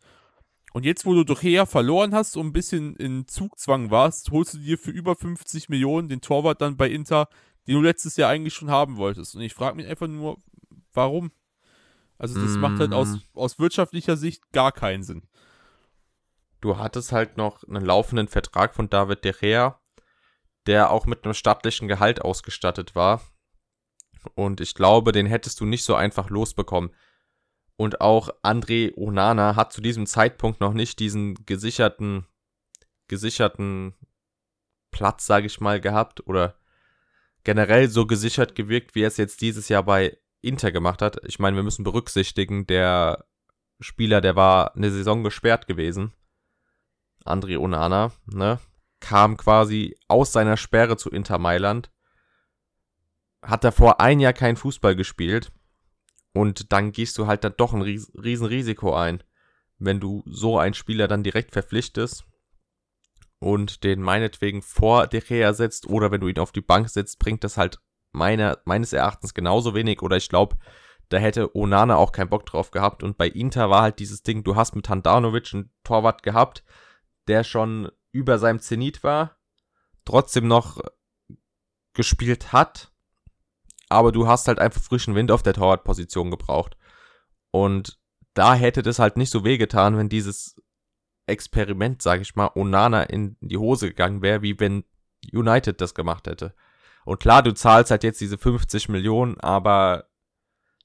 Und jetzt, wo du doch her verloren hast und ein bisschen in Zugzwang warst, holst du dir für über 50 Millionen den Torwart dann bei Inter, den du letztes Jahr eigentlich schon haben wolltest. Und ich frage mich einfach nur, warum? Also das macht halt aus, Mm. aus wirtschaftlicher Sicht gar keinen Sinn. Du hattest halt noch einen laufenden Vertrag von David De Gea, der auch mit einem stattlichen Gehalt ausgestattet war. Und ich glaube, den hättest du nicht so einfach losbekommen. Und auch André Onana hat zu diesem Zeitpunkt noch nicht diesen gesicherten, gesicherten Platz, sage ich mal, gehabt oder generell so gesichert gewirkt, wie er es jetzt dieses Jahr bei Inter gemacht hat. Ich meine, wir müssen berücksichtigen, der Spieler, der war eine Saison gesperrt gewesen. André Onana, ne? Kam quasi aus seiner Sperre zu Inter Mailand. Hat davor ein Jahr kein Fußball gespielt. Und dann gehst du halt dann doch ein ries Riesenrisiko ein, wenn du so einen Spieler dann direkt verpflichtest und den meinetwegen vor De Gea setzt oder wenn du ihn auf die Bank setzt, bringt das halt meiner, meines Erachtens genauso wenig oder ich glaube, da hätte Onana auch keinen Bock drauf gehabt und bei Inter war halt dieses Ding, du hast mit Handanovic einen Torwart gehabt, der schon über seinem Zenit war, trotzdem noch gespielt hat, aber du hast halt einfach frischen Wind auf der Torwartposition gebraucht. Und da hätte das halt nicht so wehgetan, wenn dieses Experiment, sag ich mal, Onana in die Hose gegangen wäre, wie wenn United das gemacht hätte. Und klar, du zahlst halt jetzt diese 50 Millionen, aber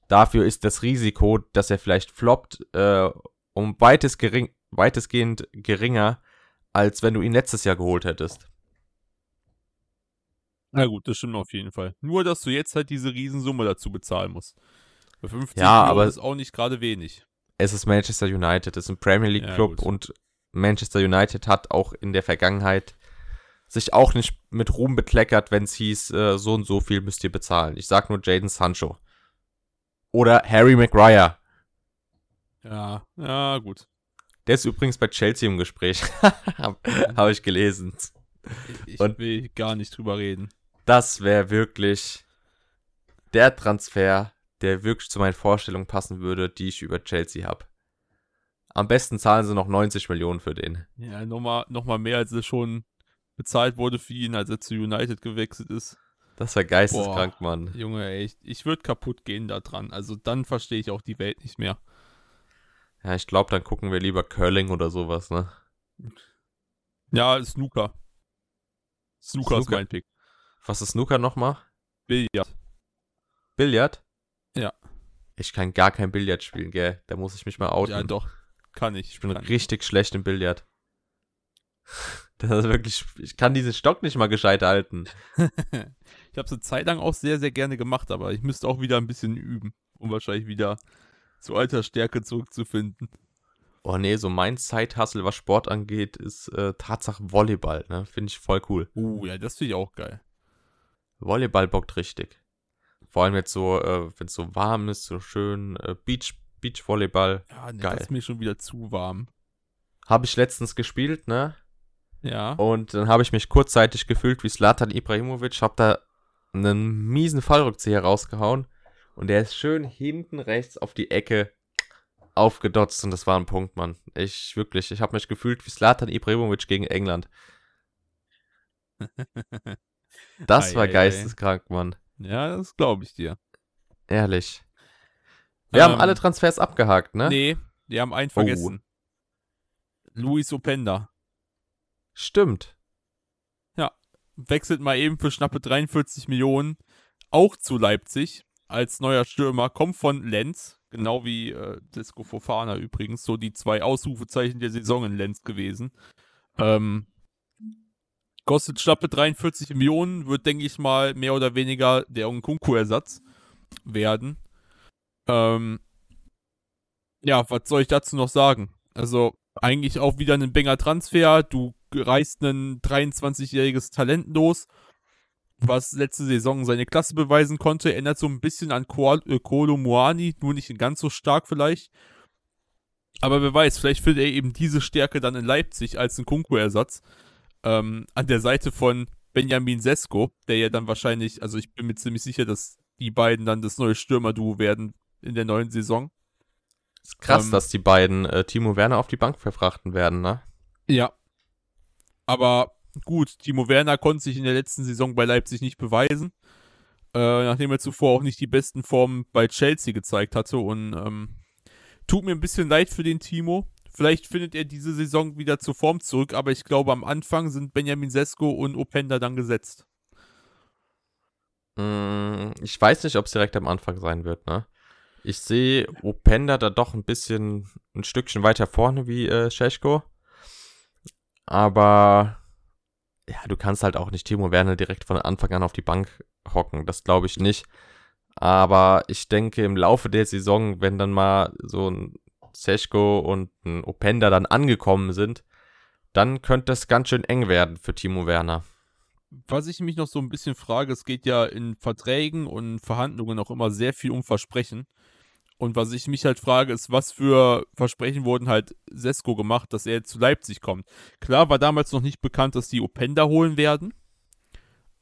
dafür ist das Risiko, dass er vielleicht floppt, äh, um weites gering, weitestgehend geringer, als wenn du ihn letztes Jahr geholt hättest. Na gut, das stimmt auf jeden Fall. Nur, dass du jetzt halt diese Riesensumme dazu bezahlen musst. Bei 50 Ja, Millionen aber- ist auch nicht gerade wenig. Es ist Manchester United, es ist ein Premier League Ja, Club gut. und Manchester United hat auch in der Vergangenheit sich auch nicht mit Ruhm bekleckert, wenn es hieß, äh, so und so viel müsst ihr bezahlen. Ich sag nur Jaden Sancho. Oder Harry Maguire. Ja, ja, gut. Der ist übrigens bei Chelsea im Gespräch. Habe hab ich gelesen. Ich, Und- will gar nicht drüber reden. Das wäre wirklich der Transfer, der wirklich zu meinen Vorstellungen passen würde, die ich über Chelsea habe. Am besten zahlen sie noch 90 Millionen für den. Ja, nochmal noch mal mehr, als es schon bezahlt wurde für ihn, als er zu United gewechselt ist. Das wäre geisteskrank, Mann. Junge, ey, ich, ich würde kaputt gehen da dran. Also dann verstehe ich auch die Welt nicht mehr. Ja, ich glaube, dann gucken wir lieber Curling oder sowas, ne? Ja, Snooker. Snooker ist Snooker. mein Pick. Was ist Snooker nochmal? Billard. Billard? Ja. Ich kann gar kein Billard spielen, gell? Da muss ich mich mal outen. Ja, doch. Kann ich. Ich bin richtig schlecht im Billard. Das ist wirklich, ich kann diesen Stock nicht mal gescheit halten. Ich habe es eine Zeit lang auch sehr, sehr gerne gemacht, aber ich müsste auch wieder ein bisschen üben, um wahrscheinlich wieder zu alter Stärke zurückzufinden. Oh nee, so mein Zeithassel, was Sport angeht, ist äh, Tatsache Volleyball, ne? Finde ich voll cool. Uh, ja, das finde ich auch geil. Volleyball bockt richtig. Vor allem jetzt so, äh, wenn es so warm ist, so schön äh, Beach, Beachvolleyball. Ja, nee, Geil. das ist mir schon wieder zu warm. Habe ich letztens gespielt, ne? Ja. Und dann habe ich mich kurzzeitig gefühlt wie Slatan Ibrahimovic, habe da einen miesen Fallrückzieher rausgehauen und der ist schön hinten rechts auf die Ecke aufgedotzt und das war ein Punkt, Mann. Ich wirklich, ich habe mich gefühlt wie Slatan Ibrahimovic gegen England. Das war Ei, ei, ei. geisteskrank, Mann. Ja, das glaube ich dir. Ehrlich. Wir haben Ähm, alle Transfers abgehakt, ne? Nee, die haben einen vergessen. Luis Openda. Stimmt. Wechselt mal eben für schnappe 43 Millionen auch zu Leipzig als neuer Stürmer. Kommt von Lenz, genau wie äh, Disco Fofana übrigens. So die zwei Ausrufezeichen der Saison in Lenz gewesen. Ähm, kostet schnappe 43 Millionen, wird, denke ich mal, mehr oder weniger der Nkunku-Ersatz werden. Ähm, ja, was soll ich dazu noch sagen? Also, eigentlich auch wieder ein Banger Transfer. Du reißt ein 23-jähriges Talent los, was letzte Saison seine Klasse beweisen konnte. Erinnert so ein bisschen an äh, Kolo Muani, nur nicht ganz so stark vielleicht. Aber wer weiß, vielleicht findet er eben diese Stärke dann in Leipzig als ein Kunku-Ersatz. Ähm, an der Seite von Benjamin Sesko, der ja dann wahrscheinlich, also ich bin mir ziemlich sicher, dass die beiden dann das neue Stürmerduo werden in der neuen Saison. Ist krass, Ähm, dass die beiden äh, Timo Werner auf die Bank verfrachten werden, ne? Ja. Aber gut, Timo Werner konnte sich in der letzten Saison bei Leipzig nicht beweisen, äh, nachdem er zuvor auch nicht die besten Formen bei Chelsea gezeigt hatte. Und ähm, tut mir ein bisschen leid für den Timo. Vielleicht findet er diese Saison wieder zur Form zurück, aber ich glaube, am Anfang sind Benjamin Sesko und Openda dann gesetzt. Mm, Ich weiß nicht, ob es direkt am Anfang sein wird, ne? Ich sehe Openda da doch ein bisschen, ein Stückchen weiter vorne wie äh, Scheschko. Aber ja, du kannst halt auch nicht Timo Werner direkt von Anfang an auf die Bank hocken. Das glaube ich nicht. Aber ich denke, im Laufe der Saison, wenn dann mal so ein Seschko und ein Openda dann angekommen sind, dann könnte es ganz schön eng werden für Timo Werner. Was ich mich noch so ein bisschen frage, es geht ja in Verträgen und Verhandlungen auch immer sehr viel um Versprechen. Und was ich mich halt frage, ist, was für Versprechen wurden halt Sesko gemacht, dass er jetzt zu Leipzig kommt. Klar war damals noch nicht bekannt, dass die Openda holen werden.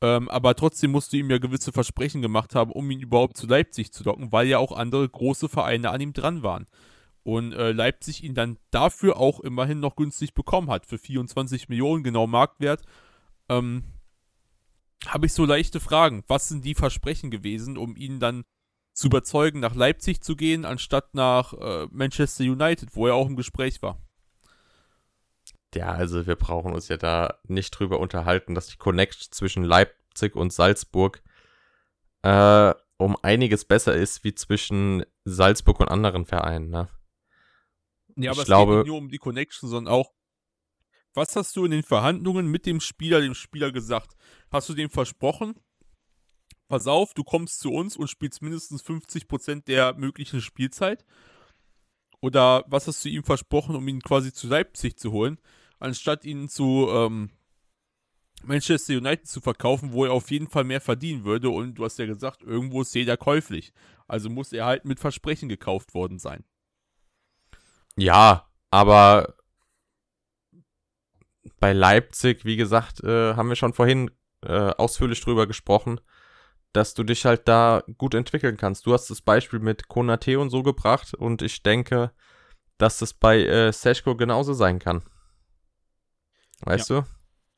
Ähm, aber trotzdem musst du ihm ja gewisse Versprechen gemacht haben, um ihn überhaupt zu Leipzig zu locken, weil ja auch andere große Vereine an ihm dran waren. Und äh, Leipzig ihn dann dafür auch immerhin noch günstig bekommen hat. Für 24 Millionen, genau Marktwert. Ähm, habe ich so leichte Fragen. Was sind die Versprechen gewesen, um ihn dann zu überzeugen, nach Leipzig zu gehen, anstatt nach äh, Manchester United, wo er auch im Gespräch war? Ja, also wir brauchen uns ja da nicht drüber unterhalten, dass die Connection zwischen Leipzig und Salzburg äh, um einiges besser ist wie zwischen Salzburg und anderen Vereinen. Ne? Ja, aber Ich es glaube- geht nicht nur um die Connection, sondern auch, was hast du in den Verhandlungen mit dem Spieler, dem Spieler gesagt? Hast du dem versprochen, pass auf, du kommst zu uns und spielst mindestens 50% der möglichen Spielzeit? Oder was hast du ihm versprochen, um ihn quasi zu Leipzig zu holen, anstatt ihn zu ähm, Manchester United zu verkaufen, wo er auf jeden Fall mehr verdienen würde? Und du hast ja gesagt, irgendwo ist jeder käuflich. Also muss er halt mit Versprechen gekauft worden sein. Ja, aber bei Leipzig, wie gesagt, äh, haben wir schon vorhin äh, ausführlich drüber gesprochen, dass du dich halt da gut entwickeln kannst. Du hast das Beispiel mit Konate und so gebracht und ich denke, dass das bei äh, Seschko genauso sein kann. Weißt du?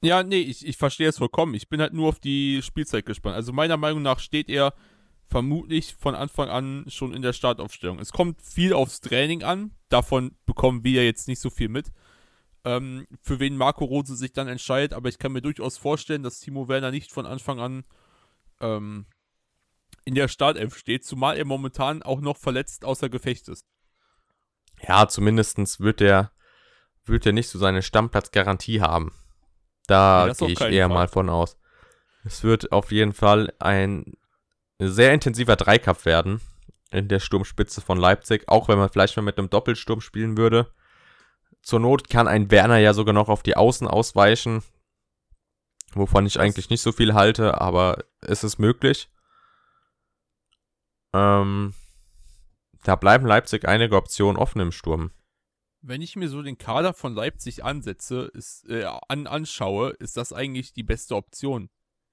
Ja, nee, ich, ich verstehe es vollkommen. Ich bin halt nur auf die Spielzeit gespannt. Also meiner Meinung nach steht er vermutlich von Anfang an schon in der Startaufstellung. Es kommt viel aufs Training an. Davon bekommen wir jetzt nicht so viel mit. Ähm, für wen Marco Rose sich dann entscheidet, aber ich kann mir durchaus vorstellen, dass Timo Werner nicht von Anfang an ähm, in der Startelf steht, zumal er momentan auch noch verletzt außer Gefecht ist. Ja, zumindestens wird er wird er nicht so seine Stammplatzgarantie haben. Da auf gehe ich eher Fall. mal von aus. Es wird auf jeden Fall ein sehr intensiver Dreikampf werden in der Sturmspitze von Leipzig, auch wenn man vielleicht mal mit einem Doppelsturm spielen würde. Zur Not kann ein Werner ja sogar noch auf die Außen ausweichen, wovon ich eigentlich nicht so viel halte, aber es ist möglich. Ähm, da bleiben Leipzig einige Optionen offen im Sturm. Wenn ich mir so den Kader von Leipzig ansetze, ist, äh, an, anschaue, ist das eigentlich die beste Option,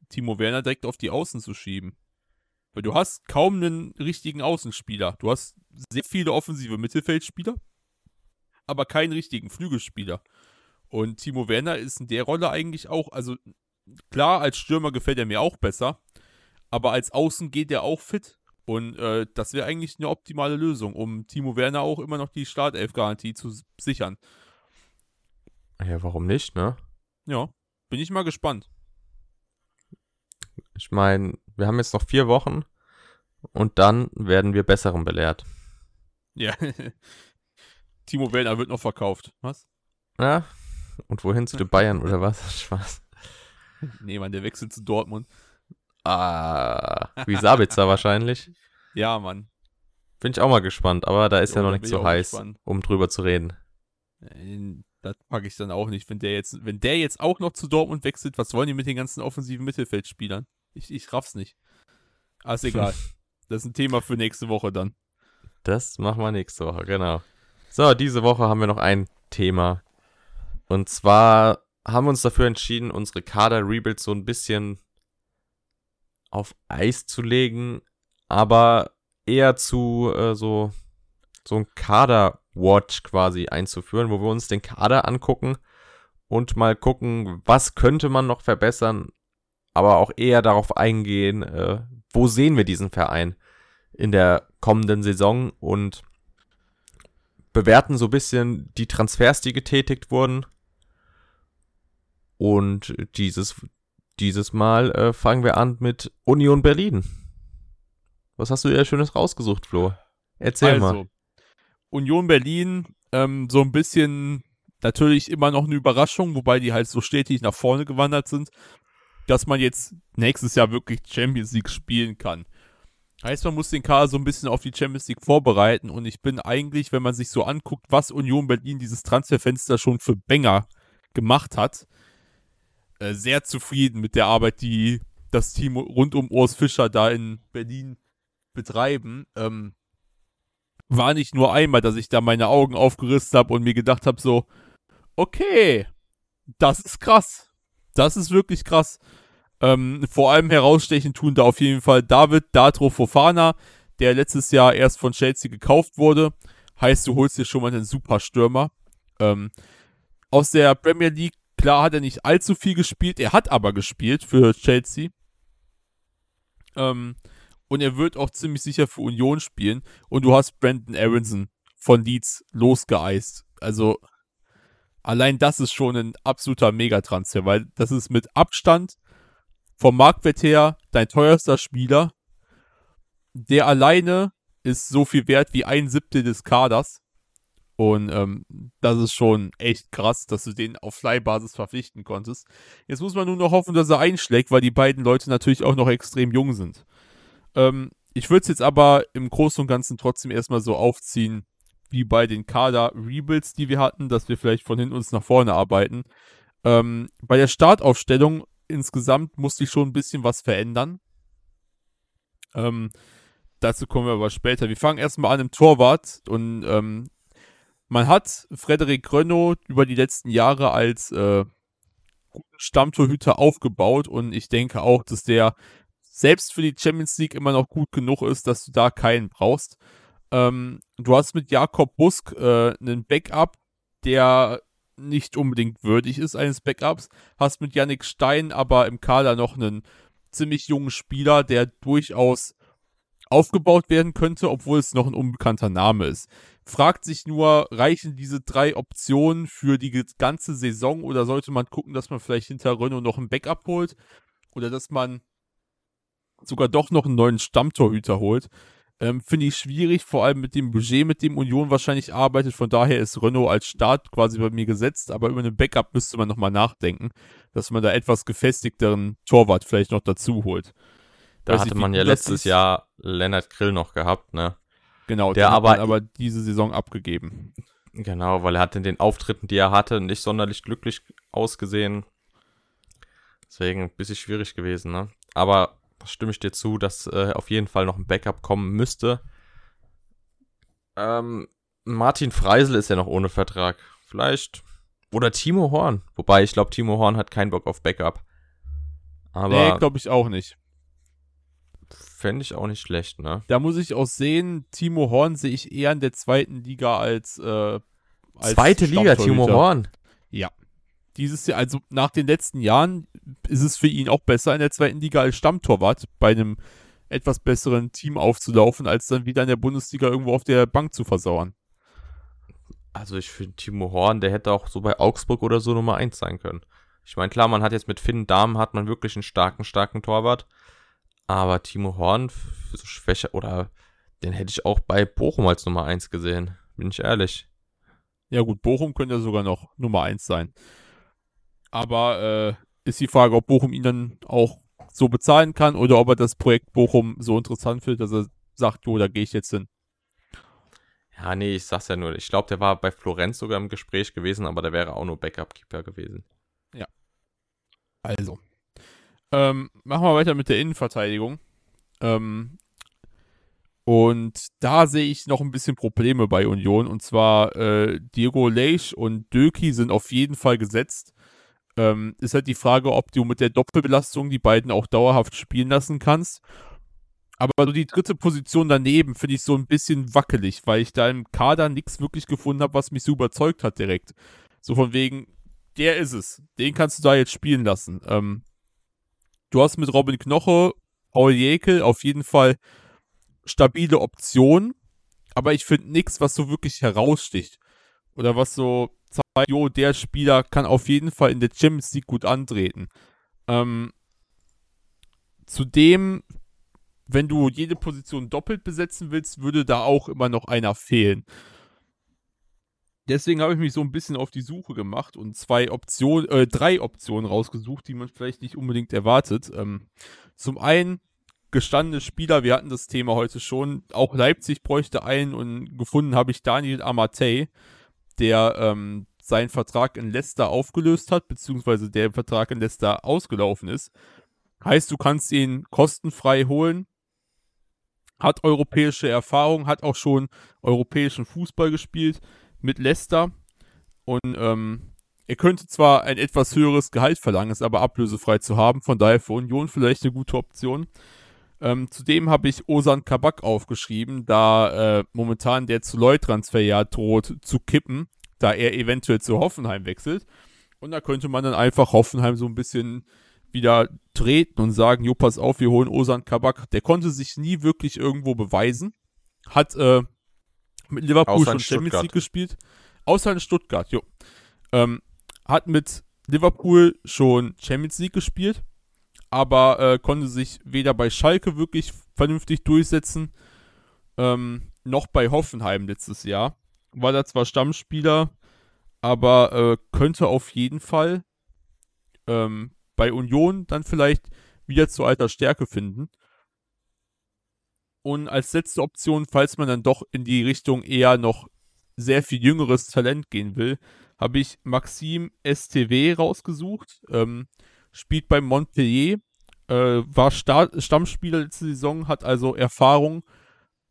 Timo Werner direkt auf die Außen zu schieben. Weil du hast kaum einen richtigen Außenspieler. Du hast sehr viele offensive Mittelfeldspieler, aber keinen richtigen Flügelspieler. Und Timo Werner ist in der Rolle eigentlich auch, also klar, als Stürmer gefällt er mir auch besser, aber als Außen geht er auch fit. Und äh, das wäre eigentlich eine optimale Lösung, um Timo Werner auch immer noch die Startelf-Garantie zu sichern. Ja, warum nicht, ne? Ja, bin ich mal gespannt. Ich meine, wir haben jetzt noch vier Wochen und dann werden wir Besseren belehrt. Ja. Timo Werner wird noch verkauft. Was? Ja. Und wohin zu den Bayern oder was? Spaß. Nee, Mann, der wechselt zu Dortmund. Ah, wie Sabitzer wahrscheinlich. Ja, Mann. Bin ich auch mal gespannt, aber da ist Jo, ja noch nicht so heiß, gespannt. um drüber zu reden. Äh, Das packe ich dann auch nicht. Wenn der jetzt, wenn der jetzt auch noch zu Dortmund wechselt, was wollen die mit den ganzen offensiven Mittelfeldspielern? Ich, ich raff's nicht. Ah, ist egal. Das ist ein Thema für nächste Woche dann. Das machen wir nächste Woche, genau. So, diese Woche haben wir noch ein Thema. Und zwar haben wir uns dafür entschieden, unsere Kader-Rebuilds so ein bisschen auf Eis zu legen, aber eher zu äh, so, so ein Kader-Watch quasi einzuführen, wo wir uns den Kader angucken und mal gucken, was könnte man noch verbessern, aber auch eher darauf eingehen, äh, wo sehen wir diesen Verein in der kommenden Saison und bewerten so ein bisschen die Transfers, die getätigt wurden. Und dieses, dieses Mal äh, fangen wir an mit Union Berlin. Was hast du dir Schönes rausgesucht, Flo? Erzähl mal. also, Union Berlin, ähm, so ein bisschen natürlich immer noch eine Überraschung, wobei die halt so stetig nach vorne gewandert sind, dass man jetzt nächstes Jahr wirklich Champions League spielen kann. Heißt, man muss den Kader so ein bisschen auf die Champions League vorbereiten und ich bin eigentlich, wenn man sich so anguckt, was Union Berlin dieses Transferfenster schon für Banger gemacht hat, äh, sehr zufrieden mit der Arbeit, die das Team rund um Urs Fischer da in Berlin betreiben. Ähm, war nicht nur einmal, dass ich da meine Augen aufgerissen habe und mir gedacht habe, so, okay, das ist krass. Das ist wirklich krass. Ähm, vor allem herausstechen tun da auf jeden Fall David Datro Fofana, der letztes Jahr erst von Chelsea gekauft wurde. Heißt, du holst dir schon mal einen super Stürmer. Ähm, aus der Premier League, klar hat er nicht allzu viel gespielt, er hat aber gespielt für Chelsea. Ähm, und er wird auch ziemlich sicher für Union spielen. Und du hast Brandon Aronson von Leeds losgeeist. Also allein das ist schon ein absoluter Megatransfer, weil das ist mit Abstand vom Marktwert her dein teuerster Spieler. Der alleine ist so viel wert wie ein Siebtel des Kaders. Und ähm, das ist schon echt krass, dass du den auf Fly-Basis verpflichten konntest. Jetzt muss man nur noch hoffen, dass er einschlägt, weil die beiden Leute natürlich auch noch extrem jung sind. Ähm, ich würde es jetzt aber im Großen und Ganzen trotzdem erstmal so aufziehen, wie bei den Kader-Rebuilds, die wir hatten, dass wir vielleicht von hinten uns nach vorne arbeiten. Ähm, bei der Startaufstellung insgesamt musste ich schon ein bisschen was verändern. Ähm, dazu kommen wir aber später. Wir fangen erstmal an im Torwart und ähm, man hat Frederik Rönno über die letzten Jahre als äh, Stammtorhüter aufgebaut und ich denke auch, dass der selbst für die Champions League immer noch gut genug ist, dass du da keinen brauchst. Ähm, du hast mit Jakob Busk äh, einen Backup, der nicht unbedingt würdig ist eines Backups. Hast mit Yannick Stein aber im Kader noch einen ziemlich jungen Spieler, der durchaus aufgebaut werden könnte, obwohl es noch ein unbekannter Name ist. Fragt sich nur, reichen diese drei Optionen für die ganze Saison oder sollte man gucken, dass man vielleicht hinter Renault noch ein Backup holt oder dass man sogar doch noch einen neuen Stammtorhüter holt? Ähm, Finde ich schwierig, vor allem mit dem Budget, mit dem Union wahrscheinlich arbeitet. Von daher ist Renault als Start quasi bei mir gesetzt, aber über einen Backup müsste man nochmal nachdenken, dass man da etwas gefestigteren Torwart vielleicht noch dazu holt. Da hatte man ja letztes siehst. Jahr Lennart Grill noch gehabt, ne? Genau, Der hat aber- aber diese Saison abgegeben. Genau, weil er hat in den Auftritten, die er hatte, nicht sonderlich glücklich ausgesehen. Deswegen ein bisschen schwierig gewesen, ne? Aber stimme ich dir zu, dass äh, auf jeden Fall noch ein Backup kommen müsste. Ähm, Martin Freisel ist ja noch ohne Vertrag. Vielleicht. Oder Timo Horn. Wobei, ich glaube, Timo Horn hat keinen Bock auf Backup. Aber. Nee, glaube ich auch nicht. Fände ich auch nicht schlecht, ne? Da muss ich auch sehen, Timo Horn sehe ich eher in der zweiten Liga als. Äh, als Zweite Liga, Timo Horn. Ja. Dieses Jahr, also nach den letzten Jahren, ist es für ihn auch besser in der zweiten Liga als Stammtorwart bei einem etwas besseren Team aufzulaufen, als dann wieder in der Bundesliga irgendwo auf der Bank zu versauern. Also ich finde Timo Horn, der hätte auch so bei Augsburg oder so Nummer 1 sein können. Ich meine, klar, man hat jetzt mit Finn Dahmen hat man wirklich einen starken, starken Torwart. Aber Timo Horn, so schwächer, oder den hätte ich auch bei Bochum als Nummer 1 gesehen. Bin ich ehrlich. Ja gut, Bochum könnte ja sogar noch Nummer 1 sein. Aber äh, ist die Frage, ob Bochum ihn dann auch so bezahlen kann oder ob er das Projekt Bochum so interessant findet, dass er sagt, jo, da gehe ich jetzt hin. Ja, nee, ich sag's ja nur. Ich glaube, der war bei Florenz sogar im Gespräch gewesen, aber der wäre auch nur Backup-Keeper gewesen. Ja. Also. Ähm, machen wir weiter mit der Innenverteidigung. Ähm, und da sehe ich noch ein bisschen Probleme bei Union. Und zwar äh, Diego Leisch und Döki sind auf jeden Fall gesetzt. Ähm, ist halt die Frage, ob du mit der Doppelbelastung die beiden auch dauerhaft spielen lassen kannst. Aber so die dritte Position daneben finde ich so ein bisschen wackelig, weil ich da im Kader nichts wirklich gefunden habe, was mich so überzeugt hat direkt. So von wegen, der ist es. Den kannst du da jetzt spielen lassen. Ähm, du hast mit Robin Knoche, Paul Jäkel auf jeden Fall stabile Optionen, aber ich finde nichts, was so wirklich heraussticht. Oder was so zeigt, jo, der Spieler kann auf jeden Fall in der Champions League gut antreten. Ähm, zudem, wenn du jede Position doppelt besetzen willst, würde da auch immer noch einer fehlen. Deswegen habe ich mich so ein bisschen auf die Suche gemacht und zwei Optionen, äh, drei Optionen rausgesucht, die man vielleicht nicht unbedingt erwartet. Ähm, zum einen gestandene Spieler, wir hatten das Thema heute schon, auch Leipzig bräuchte einen und gefunden habe ich Daniel Amatei, der ähm, seinen Vertrag in Leicester aufgelöst hat, beziehungsweise der Vertrag in Leicester ausgelaufen ist. Heißt, du kannst ihn kostenfrei holen, hat europäische Erfahrung, hat auch schon europäischen Fußball gespielt mit Leicester und ähm, er könnte zwar ein etwas höheres Gehalt verlangen, ist aber ablösefrei zu haben, von daher für Union vielleicht eine gute Option. Ähm, zudem habe ich Osan Kabak aufgeschrieben, da äh, momentan der zu Leut-Transfer ja droht zu kippen da er eventuell zu Hoffenheim wechselt. Und da könnte man dann einfach Hoffenheim so ein bisschen wieder treten und sagen, jo, pass auf, wir holen Osan Kabak. Der konnte sich nie wirklich irgendwo beweisen. Hat äh, mit Liverpool Außer schon Champions League gespielt. Außer in Stuttgart, jo. Ähm, hat mit Liverpool schon Champions League gespielt, aber äh, konnte sich weder bei Schalke wirklich vernünftig durchsetzen, ähm, noch bei Hoffenheim letztes Jahr war da zwar Stammspieler, aber äh, könnte auf jeden Fall ähm, bei Union dann vielleicht wieder zu alter Stärke finden. Und als letzte Option, falls man dann doch in die Richtung eher noch sehr viel jüngeres Talent gehen will, habe ich Maxim STW rausgesucht. Ähm, spielt bei Montpellier, äh, war Star Stammspieler letzte Saison, hat also Erfahrung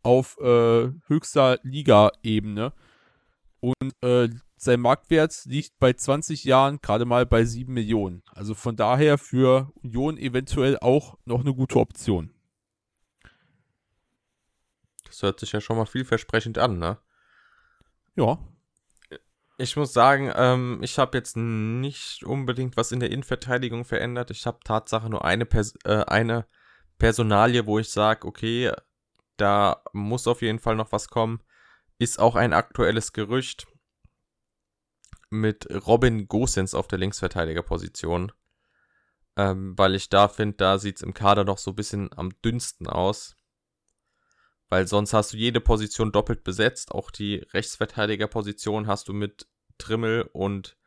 auf äh, höchster Liga-Ebene. Und äh, sein Marktwert liegt bei 20 Jahren gerade mal bei 7 Millionen. Also von daher für Union eventuell auch noch eine gute Option. Das hört sich ja schon mal vielversprechend an, ne? Ja. Ich muss sagen, ähm, ich habe jetzt nicht unbedingt was in der Innenverteidigung verändert. Ich habe Tatsache nur eine, Pers äh, eine Personalie, wo ich sage, okay, da muss auf jeden Fall noch was kommen ist auch ein aktuelles Gerücht mit Robin Gosens auf der Linksverteidigerposition. Ähm, weil ich da finde, da sieht es im Kader noch so ein bisschen am dünnsten aus. Weil sonst hast du jede Position doppelt besetzt. Auch die Rechtsverteidigerposition hast du mit Trimmel und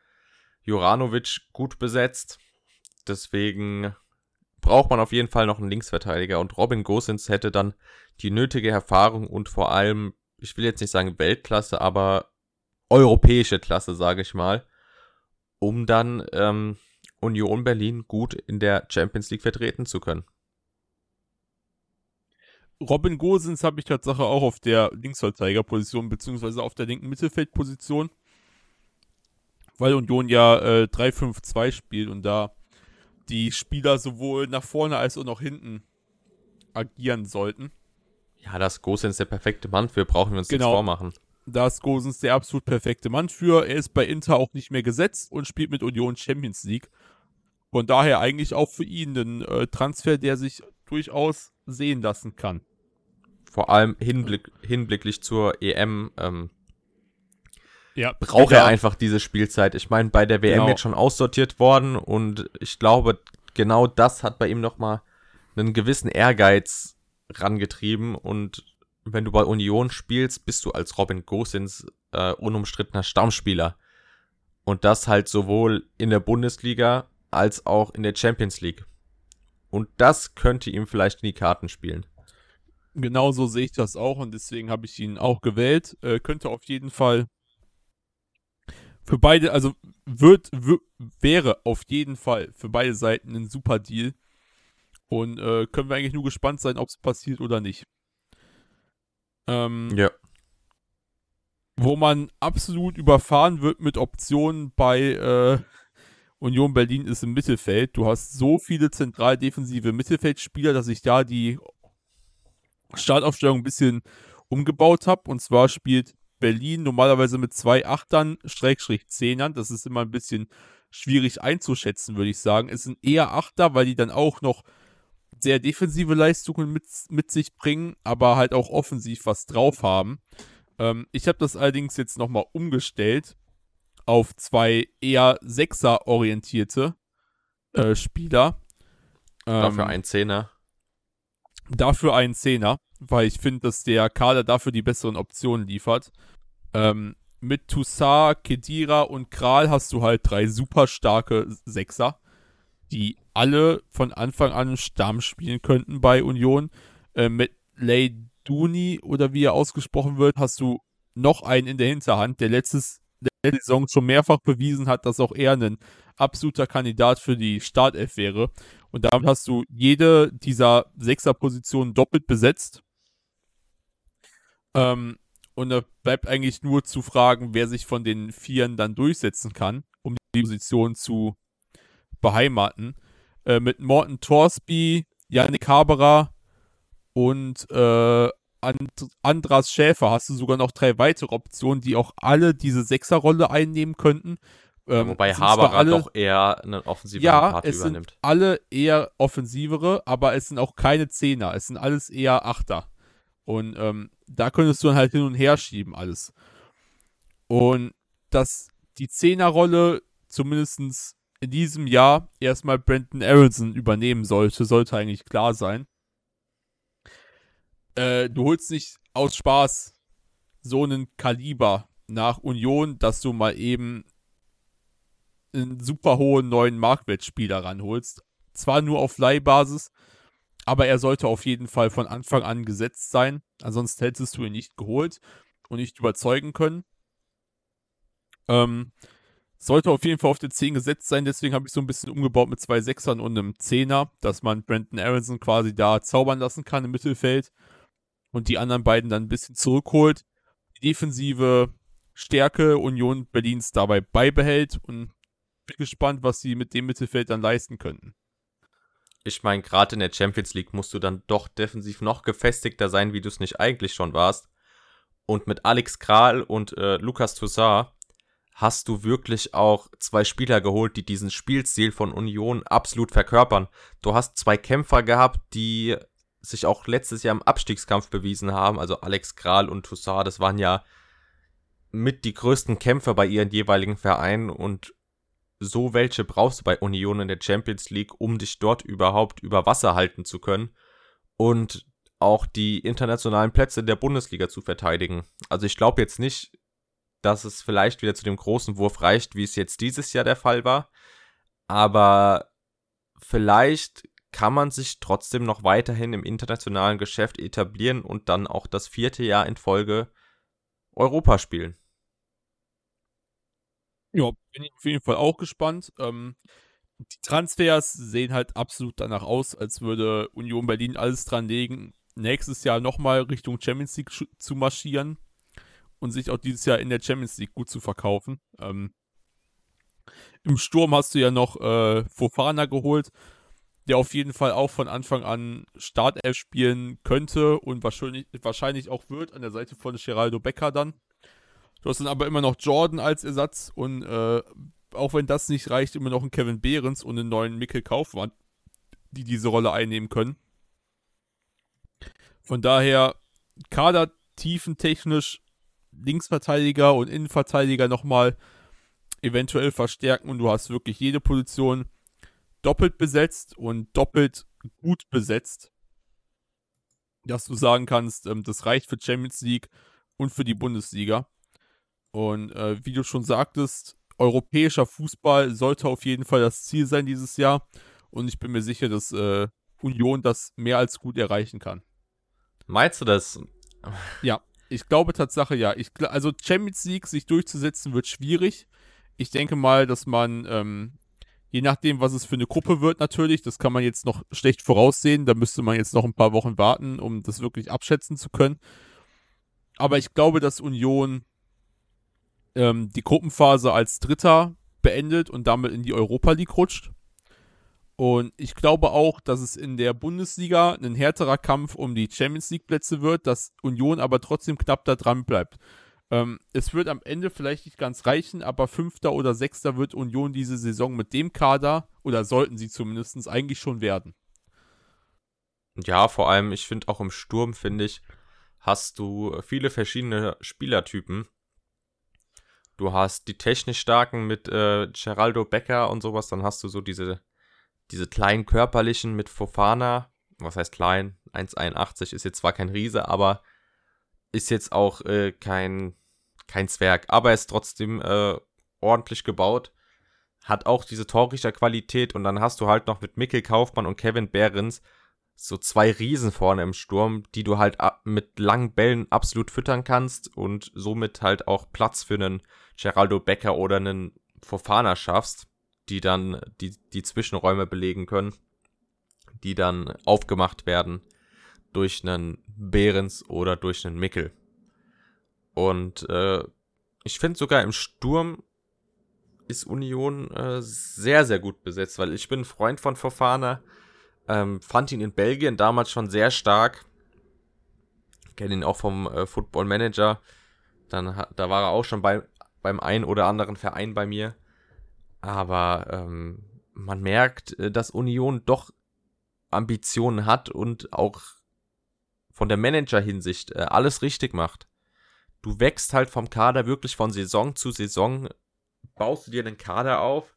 Juranovic gut besetzt. Deswegen braucht man auf jeden Fall noch einen Linksverteidiger. Und Robin Gosens hätte dann die nötige Erfahrung und vor allem ich will jetzt nicht sagen Weltklasse, aber europäische Klasse, sage ich mal, um dann ähm, Union Berlin gut in der Champions League vertreten zu können. Robin Gosens habe ich Tatsache auch auf der Linksverteidigerposition, beziehungsweise auf der linken Mittelfeldposition. Weil Union ja äh, 3-5-2 spielt und da die Spieler sowohl nach vorne als auch nach hinten agieren sollten. Ja, das Gosens der perfekte Mann für, brauchen wir uns genau. nichts vormachen. Da ist Gosens der absolut perfekte Mann für. Er ist bei Inter auch nicht mehr gesetzt und spielt mit Union Champions League. Von daher eigentlich auch für ihn ein äh, Transfer, der sich durchaus sehen lassen kann. Vor allem hinblick, hinblicklich zur EM ähm, ja, braucht er einfach diese Spielzeit. Ich meine, bei der WM genau. jetzt schon aussortiert worden und ich glaube, genau das hat bei ihm nochmal einen gewissen Ehrgeiz rangetrieben und wenn du bei Union spielst, bist du als Robin Gosens äh, unumstrittener Stammspieler. Und das halt sowohl in der Bundesliga als auch in der Champions League. Und das könnte ihm vielleicht in die Karten spielen. Genauso sehe ich das auch und deswegen habe ich ihn auch gewählt. Äh, könnte auf jeden Fall für beide, also wird, wäre auf jeden Fall für beide Seiten ein super Deal. Und äh, können wir eigentlich nur gespannt sein, ob es passiert oder nicht. Ähm, ja. Wo man absolut überfahren wird mit Optionen bei äh, Union Berlin ist im Mittelfeld. Du hast so viele zentral defensive Mittelfeldspieler, dass ich da die Startaufstellung ein bisschen umgebaut habe. Und zwar spielt Berlin normalerweise mit zwei Achtern, Schrägstrich Zehnern. Das ist immer ein bisschen schwierig einzuschätzen, würde ich sagen. Es sind eher Achter, weil die dann auch noch sehr defensive Leistungen mit, mit sich bringen, aber halt auch offensiv was drauf haben. Ähm, ich habe das allerdings jetzt nochmal umgestellt auf zwei eher Sechser-orientierte äh, Spieler. Ähm, dafür ein Zehner. Dafür ein Zehner, weil ich finde, dass der Kader dafür die besseren Optionen liefert. Ähm, mit Toussaint, Kedira und Kral hast du halt drei super starke Sechser, die alle von Anfang an Stamm spielen könnten bei Union. Äh, mit Leiduni oder wie er ausgesprochen wird, hast du noch einen in der Hinterhand, der letztes der Saison schon mehrfach bewiesen hat, dass auch er ein absoluter Kandidat für die Startelf wäre. Und damit hast du jede dieser Sechser-Positionen doppelt besetzt. Ähm, und da bleibt eigentlich nur zu fragen, wer sich von den Vieren dann durchsetzen kann, um die Position zu beheimaten. Äh, mit Morten Torsby, Yannick Haberer und äh, And Andras Schäfer hast du sogar noch drei weitere Optionen, die auch alle diese Sechserrolle einnehmen könnten. Ähm, Wobei Haberer alle, doch eher einen offensiven ja, Part es übernimmt. Sind alle eher offensivere, aber es sind auch keine Zehner. Es sind alles eher Achter. Und ähm, da könntest du dann halt hin und her schieben alles. Und dass die Zehnerrolle zumindest in diesem Jahr erstmal Brandon Aronson übernehmen sollte, sollte eigentlich klar sein äh, du holst nicht aus Spaß so einen Kaliber nach Union, dass du mal eben einen super hohen neuen Marktwertspieler ranholst. Zwar nur auf Leihbasis, aber er sollte auf jeden Fall von Anfang an gesetzt sein. Ansonsten hättest du ihn nicht geholt und nicht überzeugen können. Ähm, sollte auf jeden Fall auf den 10 gesetzt sein, deswegen habe ich so ein bisschen umgebaut mit zwei Sechsern und einem Zehner, dass man Brandon Aronson quasi da zaubern lassen kann im Mittelfeld und die anderen beiden dann ein bisschen zurückholt, die defensive Stärke Union Berlins dabei beibehält und bin gespannt, was sie mit dem Mittelfeld dann leisten könnten. Ich meine, gerade in der Champions League musst du dann doch defensiv noch gefestigter sein, wie du es nicht eigentlich schon warst. Und mit Alex Kral und äh, Lukas Toussaint hast du wirklich auch zwei Spieler geholt, die diesen Spielstil von Union absolut verkörpern. Du hast zwei Kämpfer gehabt, die sich auch letztes Jahr im Abstiegskampf bewiesen haben. Also Alex Kral und Toussaint, das waren ja mit die größten Kämpfer bei ihren jeweiligen Vereinen und so welche brauchst du bei Union in der Champions League, um dich dort überhaupt über Wasser halten zu können und auch die internationalen Plätze der Bundesliga zu verteidigen. Also ich glaube jetzt nicht, dass es vielleicht wieder zu dem großen Wurf reicht, wie es jetzt dieses Jahr der Fall war, aber vielleicht kann man sich trotzdem noch weiterhin im internationalen Geschäft etablieren und dann auch das vierte Jahr in Folge Europa spielen. Ja, bin ich auf jeden Fall auch gespannt. Ähm, die Transfers sehen halt absolut danach aus, als würde Union Berlin alles dran legen, nächstes Jahr nochmal Richtung Champions League zu marschieren und sich auch dieses Jahr in der Champions League gut zu verkaufen. Ähm, Im Sturm hast du ja noch äh, Fofana geholt, der auf jeden Fall auch von Anfang an Startelf spielen könnte und wahrscheinlich, wahrscheinlich auch wird an der Seite von Geraldo Becker dann. Du hast dann aber immer noch Jordan als Ersatz und äh, auch wenn das nicht reicht, immer noch einen Kevin Behrens und einen neuen Mikkel Kaufmann, die diese Rolle einnehmen können. Von daher, Kader tiefentechnisch Linksverteidiger und Innenverteidiger nochmal eventuell verstärken und du hast wirklich jede Position doppelt besetzt und doppelt gut besetzt, dass du sagen kannst, ähm, das reicht für Champions League und für die Bundesliga. Und äh, wie du schon sagtest, europäischer Fußball sollte auf jeden Fall das Ziel sein dieses Jahr. Und ich bin mir sicher, dass äh, Union das mehr als gut erreichen kann. Meinst du das? Ja, ich glaube Tatsache ja. Ich, also Champions League sich durchzusetzen wird schwierig. Ich denke mal, dass man, ähm, je nachdem, was es für eine Gruppe wird, natürlich, das kann man jetzt noch schlecht voraussehen. Da müsste man jetzt noch ein paar Wochen warten, um das wirklich abschätzen zu können. Aber ich glaube, dass Union ähm, die Gruppenphase als Dritter beendet und damit in die Europa League rutscht. Und ich glaube auch, dass es in der Bundesliga ein härterer Kampf um die Champions League Plätze wird, dass Union aber trotzdem knapp da dran bleibt. Ähm, es wird am Ende vielleicht nicht ganz reichen, aber Fünfter oder Sechster wird Union diese Saison mit dem Kader, oder sollten sie zumindest, eigentlich schon werden. Ja, vor allem, ich finde auch im Sturm, finde ich, hast du viele verschiedene Spielertypen. Du hast die technisch starken mit äh, Geraldo Becker und sowas, dann hast du so diese diese kleinen körperlichen mit Fofana, was heißt klein, 1,81 ist jetzt zwar kein Riese, aber ist jetzt auch äh, kein, kein Zwerg, aber ist trotzdem äh, ordentlich gebaut. Hat auch diese Torrichterqualität und dann hast du halt noch mit Mikkel Kaufmann und Kevin Behrens so zwei Riesen vorne im Sturm, die du halt mit langen Bällen absolut füttern kannst und somit halt auch Platz für einen Geraldo Becker oder einen Fofana schaffst die dann die, die Zwischenräume belegen können, die dann aufgemacht werden durch einen Behrens oder durch einen Mickel. Und äh, ich finde sogar im Sturm ist Union äh, sehr, sehr gut besetzt, weil ich bin ein Freund von Fofana, ähm, fand ihn in Belgien damals schon sehr stark, kenne ihn auch vom äh, Football Manager, dann da war er auch schon bei, beim einen oder anderen Verein bei mir. Aber ähm, man merkt, äh, dass Union doch Ambitionen hat und auch von der Manager-Hinsicht äh, alles richtig macht. Du wächst halt vom Kader wirklich von Saison zu Saison, baust du dir einen Kader auf,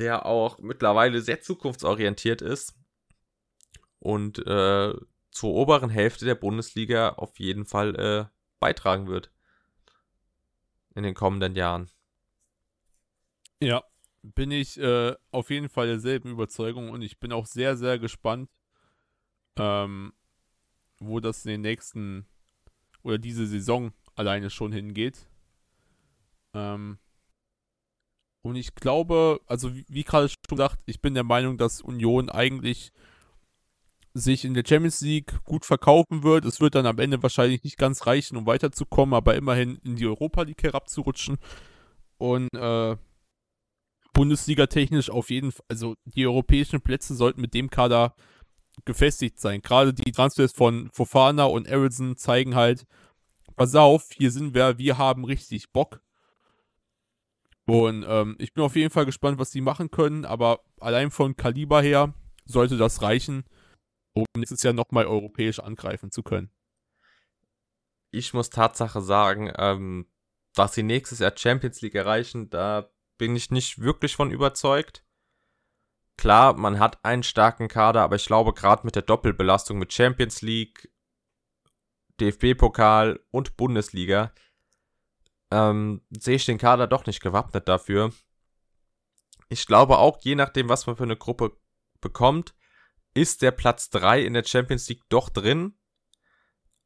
der auch mittlerweile sehr zukunftsorientiert ist und äh, zur oberen Hälfte der Bundesliga auf jeden Fall äh, beitragen wird in den kommenden Jahren. Ja, bin ich äh, auf jeden Fall derselben Überzeugung und ich bin auch sehr, sehr gespannt, ähm, wo das in den nächsten oder diese Saison alleine schon hingeht. Ähm, und ich glaube, also wie, wie gerade schon gesagt, ich bin der Meinung, dass Union eigentlich sich in der Champions League gut verkaufen wird. Es wird dann am Ende wahrscheinlich nicht ganz reichen, um weiterzukommen, aber immerhin in die Europa League herabzurutschen. Und äh, Bundesliga technisch auf jeden Fall, also die europäischen Plätze sollten mit dem Kader gefestigt sein. Gerade die Transfers von Fofana und Arizon zeigen halt, pass auf, hier sind wir, wir haben richtig Bock. Und ähm, ich bin auf jeden Fall gespannt, was die machen können, aber allein von Kaliber her sollte das reichen, um nächstes Jahr nochmal europäisch angreifen zu können. Ich muss Tatsache sagen, ähm, dass sie nächstes Jahr Champions League erreichen, da bin ich nicht wirklich von überzeugt. Klar, man hat einen starken Kader, aber ich glaube, gerade mit der Doppelbelastung mit Champions League, DFB-Pokal und Bundesliga, ähm, sehe ich den Kader doch nicht gewappnet dafür. Ich glaube auch, je nachdem, was man für eine Gruppe bekommt, ist der Platz 3 in der Champions League doch drin.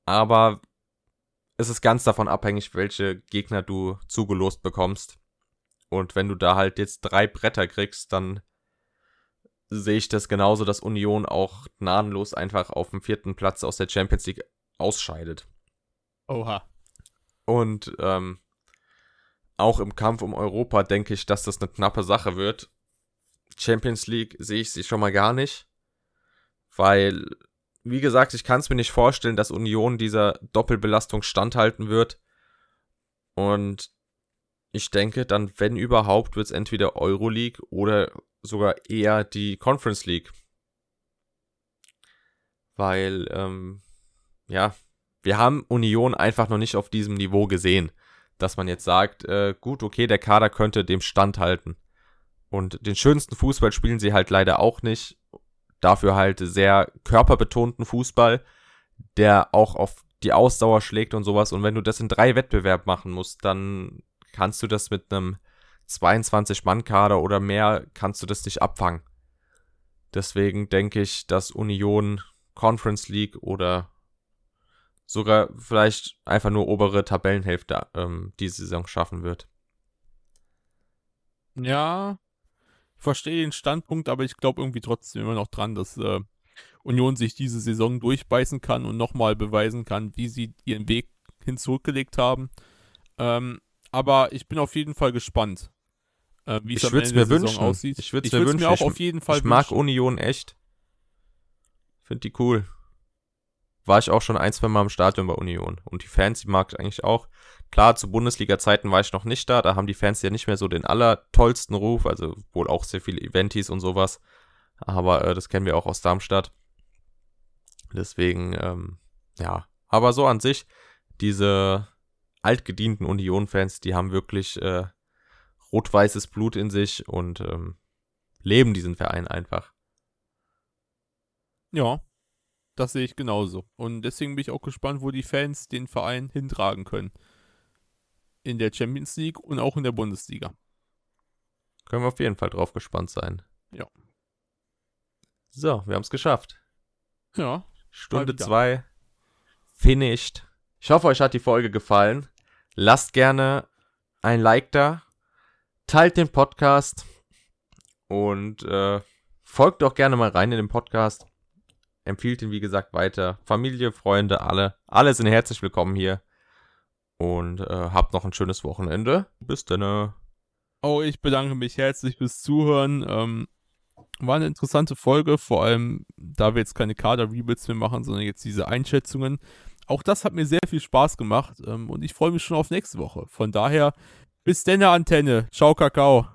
Aber es ist ganz davon abhängig, welche Gegner du zugelost bekommst. Und wenn du da halt jetzt drei Bretter kriegst, dann sehe ich das genauso, dass Union auch gnadenlos einfach auf dem vierten Platz aus der Champions League ausscheidet. Oha. Und ähm, auch im Kampf um Europa denke ich, dass das eine knappe Sache wird. Champions League sehe ich sie schon mal gar nicht, weil, wie gesagt, ich kann es mir nicht vorstellen, dass Union dieser Doppelbelastung standhalten wird. Und ich denke, dann, wenn überhaupt, wird es entweder Euroleague oder sogar eher die Conference League. Weil, ähm, ja, wir haben Union einfach noch nicht auf diesem Niveau gesehen, dass man jetzt sagt, äh, gut, okay, der Kader könnte dem standhalten. Und den schönsten Fußball spielen sie halt leider auch nicht. Dafür halt sehr körperbetonten Fußball, der auch auf die Ausdauer schlägt und sowas. Und wenn du das in drei Wettbewerb machen musst, dann kannst du das mit einem 22-Mann-Kader oder mehr, kannst du das nicht abfangen. Deswegen denke ich, dass Union Conference League oder sogar vielleicht einfach nur obere Tabellenhälfte ähm, diese Saison schaffen wird. Ja, ich verstehe den Standpunkt, aber ich glaube irgendwie trotzdem immer noch dran, dass äh, Union sich diese Saison durchbeißen kann und nochmal beweisen kann, wie sie ihren Weg hin zurückgelegt haben. Ähm, aber ich bin auf jeden Fall gespannt, äh, wie es am Ende mir wünschen. Aussieht. Ich würde es mir, wünschen. mir auch auf jeden Fall Ich mag wünschen. Union echt. Finde die cool. War ich auch schon ein, zwei Mal im Stadion bei Union. Und die Fans, die mag ich eigentlich auch. Klar, zu Bundesliga-Zeiten war ich noch nicht da. Da haben die Fans ja nicht mehr so den allertollsten Ruf. Also wohl auch sehr viele Eventis und sowas. Aber äh, das kennen wir auch aus Darmstadt. Deswegen, ähm, ja. Aber so an sich, diese altgedienten Union-Fans, die haben wirklich äh, rot-weißes Blut in sich und ähm, leben diesen Verein einfach. Ja, das sehe ich genauso. Und deswegen bin ich auch gespannt, wo die Fans den Verein hintragen können. In der Champions League und auch in der Bundesliga. Können wir auf jeden Fall drauf gespannt sein. Ja. So, wir haben es geschafft. Ja. Stunde 2. Finished. Ich hoffe, euch hat die Folge gefallen. Lasst gerne ein Like da. Teilt den Podcast. Und äh, folgt doch gerne mal rein in den Podcast. Empfiehlt ihn, wie gesagt, weiter. Familie, Freunde, alle. Alle sind herzlich willkommen hier. Und äh, habt noch ein schönes Wochenende. Bis dann. Oh, ich bedanke mich herzlich fürs Zuhören. Ähm, war eine interessante Folge, vor allem, da wir jetzt keine Kader-Rebuilds mehr machen, sondern jetzt diese Einschätzungen. Auch das hat mir sehr viel Spaß gemacht ähm, und ich freue mich schon auf nächste Woche. Von daher, bis denn, Antenne. Ciao, Kakao.